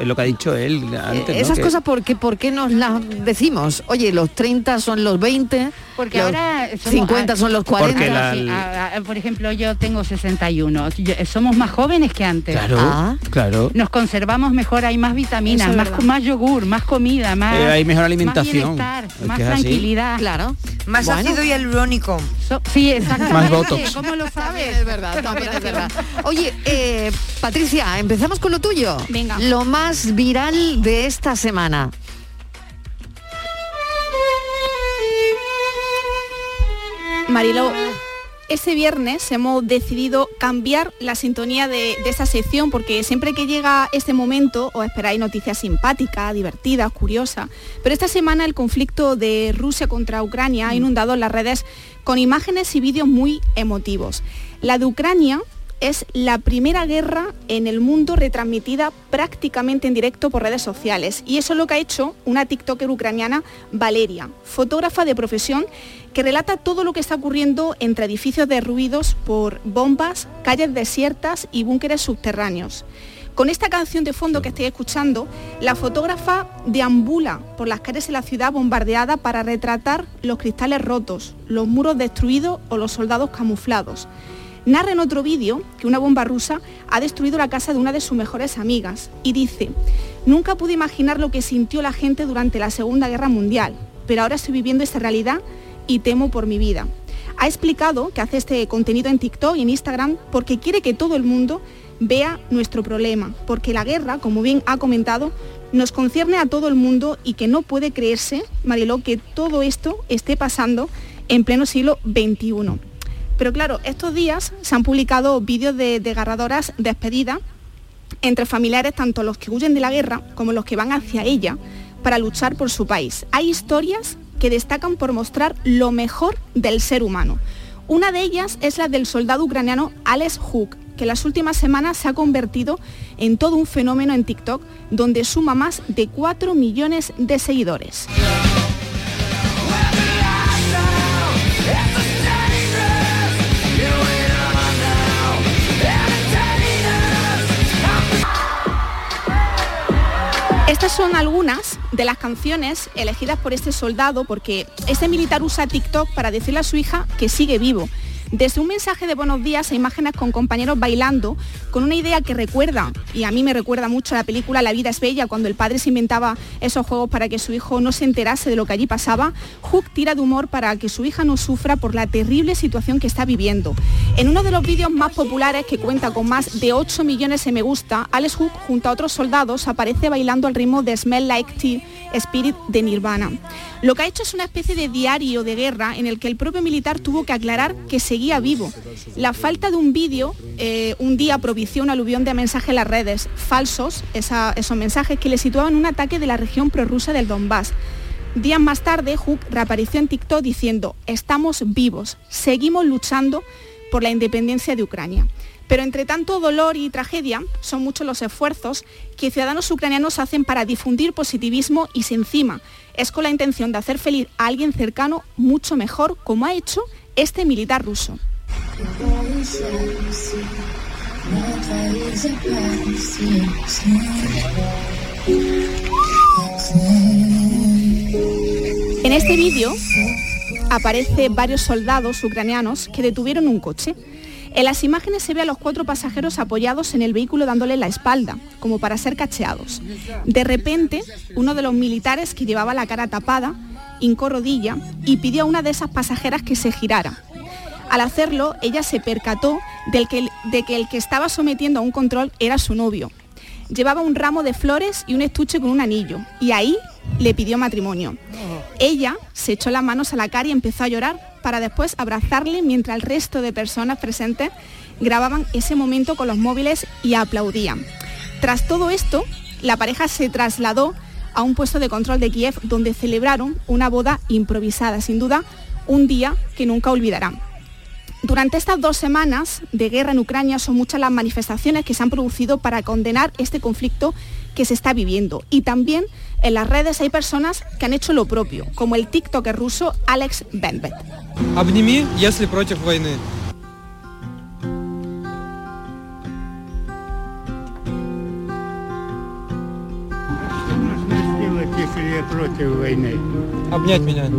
Speaker 10: es lo que ha dicho él antes.
Speaker 6: Eh,
Speaker 10: ¿no?
Speaker 6: Esas
Speaker 10: Que-
Speaker 6: cosas, ¿por qué, ¿por qué nos las decimos? Oye, los 30 son los 20,
Speaker 8: Porque
Speaker 6: los
Speaker 8: ahora somos-
Speaker 6: 50 son los 40.
Speaker 10: Porque la-
Speaker 8: Sí, a- a- por ejemplo, yo tengo 61. Yo- somos más jóvenes que antes.
Speaker 10: Claro,
Speaker 6: Ah.
Speaker 10: claro.
Speaker 8: Nos conservamos mejor, hay más vitaminas, más, más yogur, más comida, más,
Speaker 10: Eh, hay mejor
Speaker 8: más
Speaker 10: alimentación.
Speaker 8: bienestar,
Speaker 10: Es
Speaker 8: más
Speaker 10: es así.
Speaker 8: tranquilidad.
Speaker 6: Claro.
Speaker 9: Más
Speaker 6: Bueno.
Speaker 9: ácido hialurónico.
Speaker 8: So- sí, exactamente.
Speaker 10: Más botox.
Speaker 8: ¿Cómo lo
Speaker 6: También
Speaker 8: sabes?
Speaker 6: es verdad, también es verdad. Oye, eh, Patricia, empezamos con lo tuyo.
Speaker 11: Venga.
Speaker 6: Lo más viral de esta semana.
Speaker 11: Marilo, ese viernes hemos decidido cambiar la sintonía de, de esta sección porque siempre que llega este momento os esperáis noticias simpáticas, divertidas, curiosas. Pero esta semana el conflicto de Rusia contra Ucrania ha inundado las redes con imágenes y vídeos muy emotivos. La de Ucrania es la primera guerra en el mundo retransmitida prácticamente en directo por redes sociales. Y eso es lo que ha hecho una TikToker ucraniana, Valeria, fotógrafa de profesión, que relata todo lo que está ocurriendo entre edificios derruidos por bombas, calles desiertas y búnkeres subterráneos. Con esta canción de fondo que estáis escuchando, la fotógrafa deambula por las calles de la ciudad bombardeada para retratar los cristales rotos, los muros destruidos o los soldados camuflados. Narra en otro vídeo que una bomba rusa ha destruido la casa de una de sus mejores amigas y dice, nunca pude imaginar lo que sintió la gente durante la Segunda Guerra Mundial, pero ahora estoy viviendo esa realidad y temo por mi vida. Ha explicado que hace este contenido en TikTok y en Instagram porque quiere que todo el mundo vea nuestro problema, porque la guerra, como bien ha comentado, nos concierne a todo el mundo y que no puede creerse, Mariló, que todo esto esté pasando en pleno siglo XXI. Pero claro, estos días se han publicado vídeos de desgarradoras despedidas entre familiares, tanto los que huyen de la guerra como los que van hacia ella para luchar por su país. Hay historias que destacan por mostrar lo mejor del ser humano. Una de ellas es la del soldado ucraniano Alex Hook, que las últimas semanas se ha convertido en todo un fenómeno en TikTok, donde suma más de 4 millones de seguidores. Estas son algunas de las canciones elegidas por este soldado porque este militar usa TikTok para decirle a su hija que sigue vivo. Desde un mensaje de buenos días a imágenes con compañeros bailando, con una idea que recuerda, y a mí me recuerda mucho a la película La vida es bella, cuando el padre se inventaba esos juegos para que su hijo no se enterase de lo que allí pasaba, Hook tira de humor para que su hija no sufra por la terrible situación que está viviendo. En uno de los vídeos más populares, que cuenta con más de 8 millones de me gusta, Alex Hook, junto a otros soldados, aparece bailando al ritmo de Smell Like Teen Spirit de Nirvana. Lo que ha hecho es una especie de diario de guerra en el que el propio militar tuvo que aclarar que vivo. La falta de un vídeo eh, un día propició un aluvión de mensajes en las redes, falsos, esa- esos mensajes que le situaban un ataque de la región prorrusa del Donbass. Días más tarde, Hook reapareció en TikTok diciendo, estamos vivos, seguimos luchando por la independencia de Ucrania. Pero entre tanto dolor y tragedia, son muchos los esfuerzos que ciudadanos ucranianos hacen para difundir positivismo y si encima es con la intención de hacer feliz a alguien cercano, mucho mejor, como ha hecho este militar ruso. En este vídeo aparece varios soldados ucranianos que detuvieron un coche. En las imágenes se ve a los cuatro pasajeros apoyados en el vehículo dándole la espalda, como para ser cacheados. De repente, uno de los militares que llevaba la cara tapada hincó rodilla y pidió a una de esas pasajeras que se girara. Al hacerlo, ella se percató del que- de que el que estaba sometiendo a un control era su novio. Llevaba un ramo de flores y un estuche con un anillo, y ahí le pidió matrimonio. Ella se echó las manos a la cara y empezó a llorar para después abrazarle mientras el resto de personas presentes grababan ese momento con los móviles y aplaudían. Tras todo esto, la pareja se trasladó a un puesto de control de Kiev donde celebraron una boda improvisada, sin duda un día que nunca olvidarán. Durante estas dos semanas de guerra en Ucrania son muchas las manifestaciones que se han producido para condenar este conflicto que se está viviendo. Y también en las redes hay personas que han hecho lo propio, como el TikToker ruso Alex Benbet.
Speaker 30: Обними, если против войны. Обнять меня.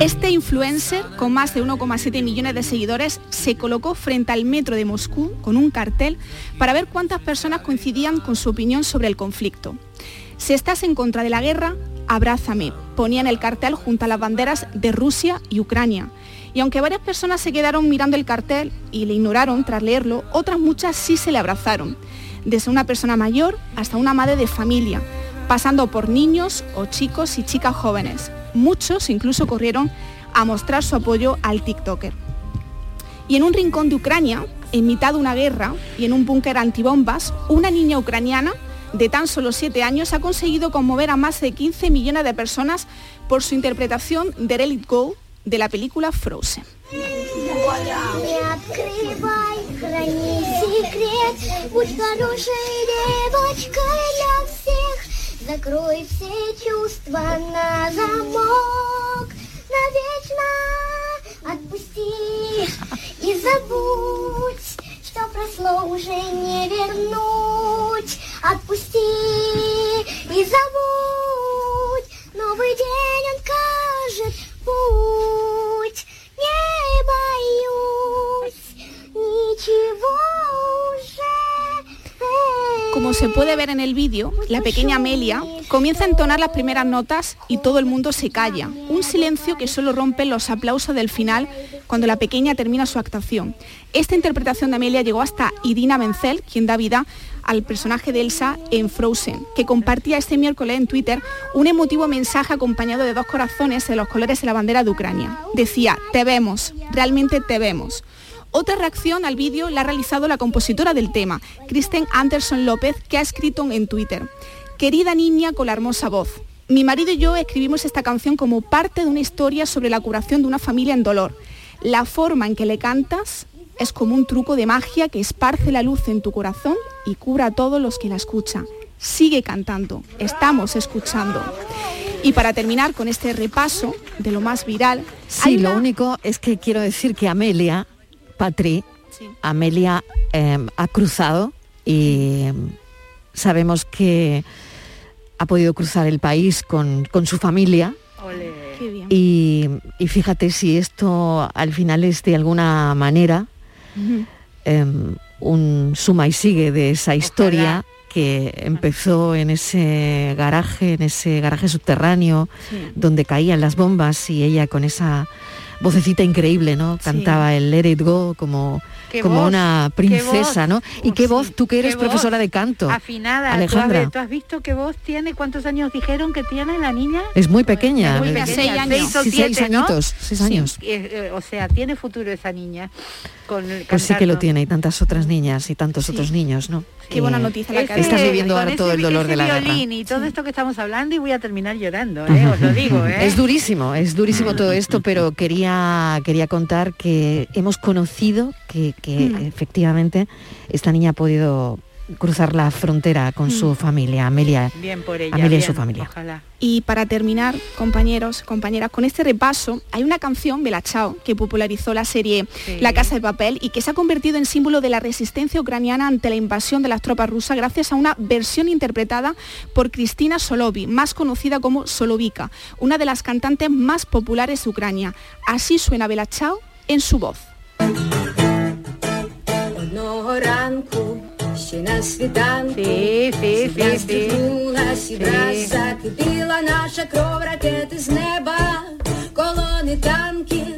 Speaker 11: Este influencer, con más de 1,7 millones de seguidores, se colocó frente al metro de Moscú con un cartel para ver cuántas personas coincidían con su opinión sobre el conflicto. Si estás en contra de la guerra, abrázame, ponía en el cartel junto a las banderas de Rusia y Ucrania. Y aunque varias personas se quedaron mirando el cartel y le ignoraron tras leerlo, otras muchas sí se le abrazaron, desde una persona mayor hasta una madre de familia, pasando por niños o chicos y chicas jóvenes. Muchos incluso corrieron a mostrar su apoyo al TikToker. Y en un rincón de Ucrania, en mitad de una guerra y en un búnker antibombas, una niña ucraniana de tan solo 7 años ha conseguido conmover a más de 15 millones de personas por su interpretación de It Go de la película Frozen.
Speaker 13: Закрой все чувства на замок, навечно отпусти и забудь, что прошло уже не вернуть. Отпусти и забудь. Новый день он кажет путь. Не боюсь ничего уже.
Speaker 11: Como se puede ver en el vídeo, la pequeña Amelia comienza a entonar las primeras notas y todo el mundo se calla. Un silencio que solo rompe los aplausos del final cuando la pequeña termina su actuación. Esta interpretación de Amelia llegó hasta Idina Menzel, quien da vida al personaje de Elsa en Frozen, que compartía este miércoles en Twitter un emotivo mensaje acompañado de dos corazones en los colores de la bandera de Ucrania. Decía, te vemos, realmente te vemos. Otra reacción al vídeo la ha realizado la compositora del tema, Kristen Anderson López, que ha escrito en Twitter, Querida niña con la hermosa voz, mi marido y yo escribimos esta canción como parte de una historia sobre la curación de una familia en dolor. La forma en que le cantas es como un truco de magia que esparce la luz en tu corazón y cura a todos los que la escuchan. Sigue cantando, estamos escuchando. Y para terminar con este repaso de lo más viral,
Speaker 6: Sí, lo único es que quiero decir que Amelia, Patri, Amelia eh, ha cruzado y eh, sabemos que ha podido cruzar el país con, con su familia.
Speaker 11: Qué bien.
Speaker 6: Y, y fíjate si esto al final es de alguna manera em, un suma y sigue de esa historia que empezó en ese garaje, en ese garaje subterráneo,
Speaker 11: Sí.
Speaker 6: donde caían las bombas y ella con esa vocecita increíble, ¿no? Cantaba el Let It Go como, como
Speaker 8: voz,
Speaker 6: una princesa. ¿no? Y qué voz, tú que eres
Speaker 8: voz.
Speaker 6: profesora de canto.
Speaker 8: Afinada. ¿Tú has,
Speaker 6: Alejandra.
Speaker 8: ¿Tú has visto qué voz tiene? ¿Cuántos años dijeron que tiene la niña?
Speaker 6: Es muy pequeña.
Speaker 8: Muy
Speaker 6: eh,
Speaker 8: pequeña,
Speaker 11: Seis años.
Speaker 8: seis o
Speaker 6: Sí, seis añitos, seis años.
Speaker 8: eh, eh, o sea, tiene futuro esa niña. Con el
Speaker 6: Pues sí que lo tiene, y tantas otras niñas y tantos
Speaker 8: Sí.
Speaker 6: otros niños, ¿no?
Speaker 11: Qué buena noticia la que ha
Speaker 6: Estás viviendo ahora
Speaker 8: ese
Speaker 6: todo el dolor
Speaker 8: ese
Speaker 6: de la guerra.
Speaker 8: y todo esto que estamos hablando y voy a terminar llorando, ¿eh? os lo digo. ¿eh?
Speaker 6: Es durísimo, es durísimo todo esto, pero quería, quería contar que hemos conocido que, que
Speaker 11: Mm.
Speaker 6: efectivamente esta niña ha podido cruzar la frontera con su
Speaker 11: Mm.
Speaker 6: familia, Amelia,
Speaker 8: Bien por ella.
Speaker 6: Amelia y su familia.
Speaker 8: Ojalá.
Speaker 11: Y para terminar, compañeros, compañeras, con este repaso, hay una canción, Bella Ciao, que popularizó la serie
Speaker 8: Sí.
Speaker 11: La Casa de Papel y que se ha convertido en símbolo de la resistencia ucraniana ante la invasión de las tropas rusas gracias a una versión interpretada por Cristina Solovi, más conocida como Solovica, una de las cantantes más populares de Ucrania. Así suena Bella Ciao en su voz.
Speaker 13: Ще на світанку Враз
Speaker 8: sí.
Speaker 13: і враз закипіла наша кров ракети з неба, колони танків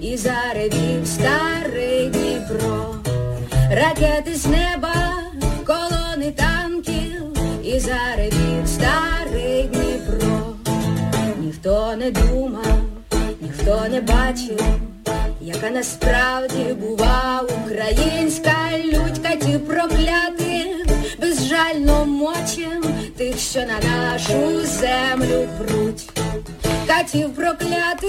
Speaker 13: і заревів старий Дніпро. Ракети з неба, колони танків і заревів старий Дніпро. Ніхто не думав, ніхто не бачив, яка насправді бува українська людька катів прокляти безжально мочем тих, що на нашу землю пруть. Катів прокляти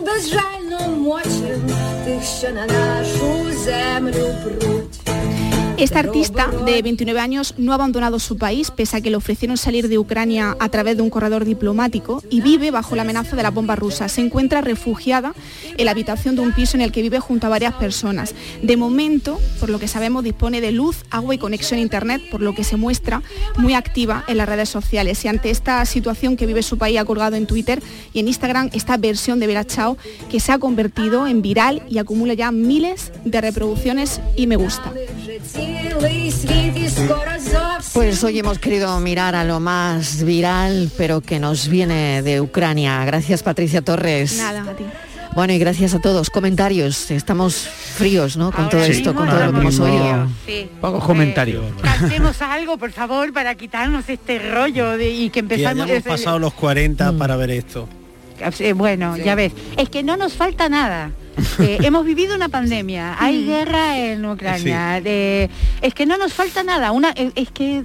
Speaker 13: безжально мочим тих, що на нашу землю пруть.
Speaker 11: Esta artista de 29 años no ha abandonado su país pese a que le ofrecieron salir de Ucrania a través de un corredor diplomático y vive bajo la amenaza de la bomba rusa. Se encuentra refugiada en la habitación de un piso en el que vive junto a varias personas. De momento, por lo que sabemos, dispone de luz, agua y conexión a internet, por lo que se muestra muy activa en las redes sociales. Y ante esta situación que vive su país ha colgado en Twitter y en Instagram esta versión de Vera Chao que se ha convertido en viral y acumula ya miles de reproducciones y me gusta.
Speaker 6: Pues hoy hemos querido mirar a lo más viral, pero que nos viene de Ucrania. Gracias Patricia Torres.
Speaker 11: Nada.
Speaker 6: Bueno, y gracias a todos. Comentarios. Estamos fríos, ¿no? Con todo esto, con todo lo que hemos oído.
Speaker 7: Pocos comentarios.
Speaker 8: Eh, algo, por favor, para quitarnos este rollo de, y que empezamos...
Speaker 7: Que hayamos pasado los 40
Speaker 6: mm.
Speaker 7: para ver esto.
Speaker 8: Eh, bueno, ya ves. Es que no nos falta nada. Eh, hemos vivido una pandemia, hay guerra en Ucrania. eh, es que no nos falta nada. Una, eh, es que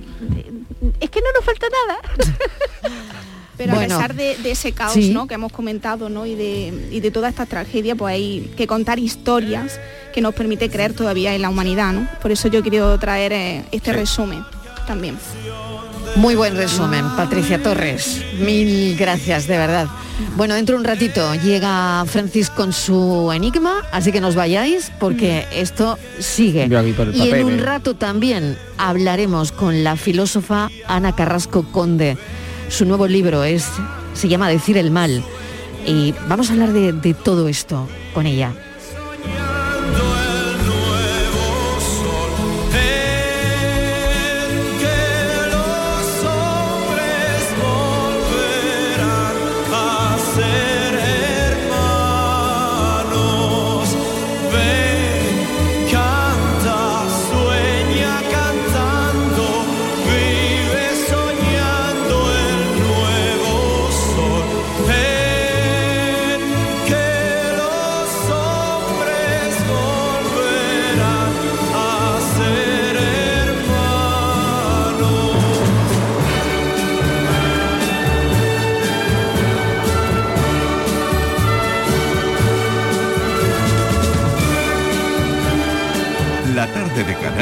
Speaker 8: es que no nos falta nada.
Speaker 11: Pero
Speaker 6: Bueno,
Speaker 11: a pesar de, de ese caos
Speaker 6: sí.
Speaker 11: ¿no? que hemos comentado ¿no? y, de, y de toda esta tragedia, pues hay que contar historias que nos permite creer todavía en la humanidad. ¿no? Por eso yo he querido traer eh, este resumen también.
Speaker 4: Muy buen resumen, Patricia Torres. Mil gracias, de verdad. Bueno, dentro de un ratito llega Francis con su enigma, así que nos vayáis porque esto sigue. Y en un
Speaker 6: eh.
Speaker 4: rato también hablaremos con la filósofa Ana Carrasco Conde. Su nuevo libro es, se llama Decir el mal. Y vamos a hablar de, de todo esto con ella.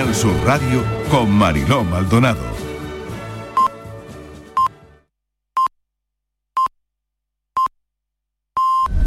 Speaker 3: Canal Sur Radio con Mariló Maldonado.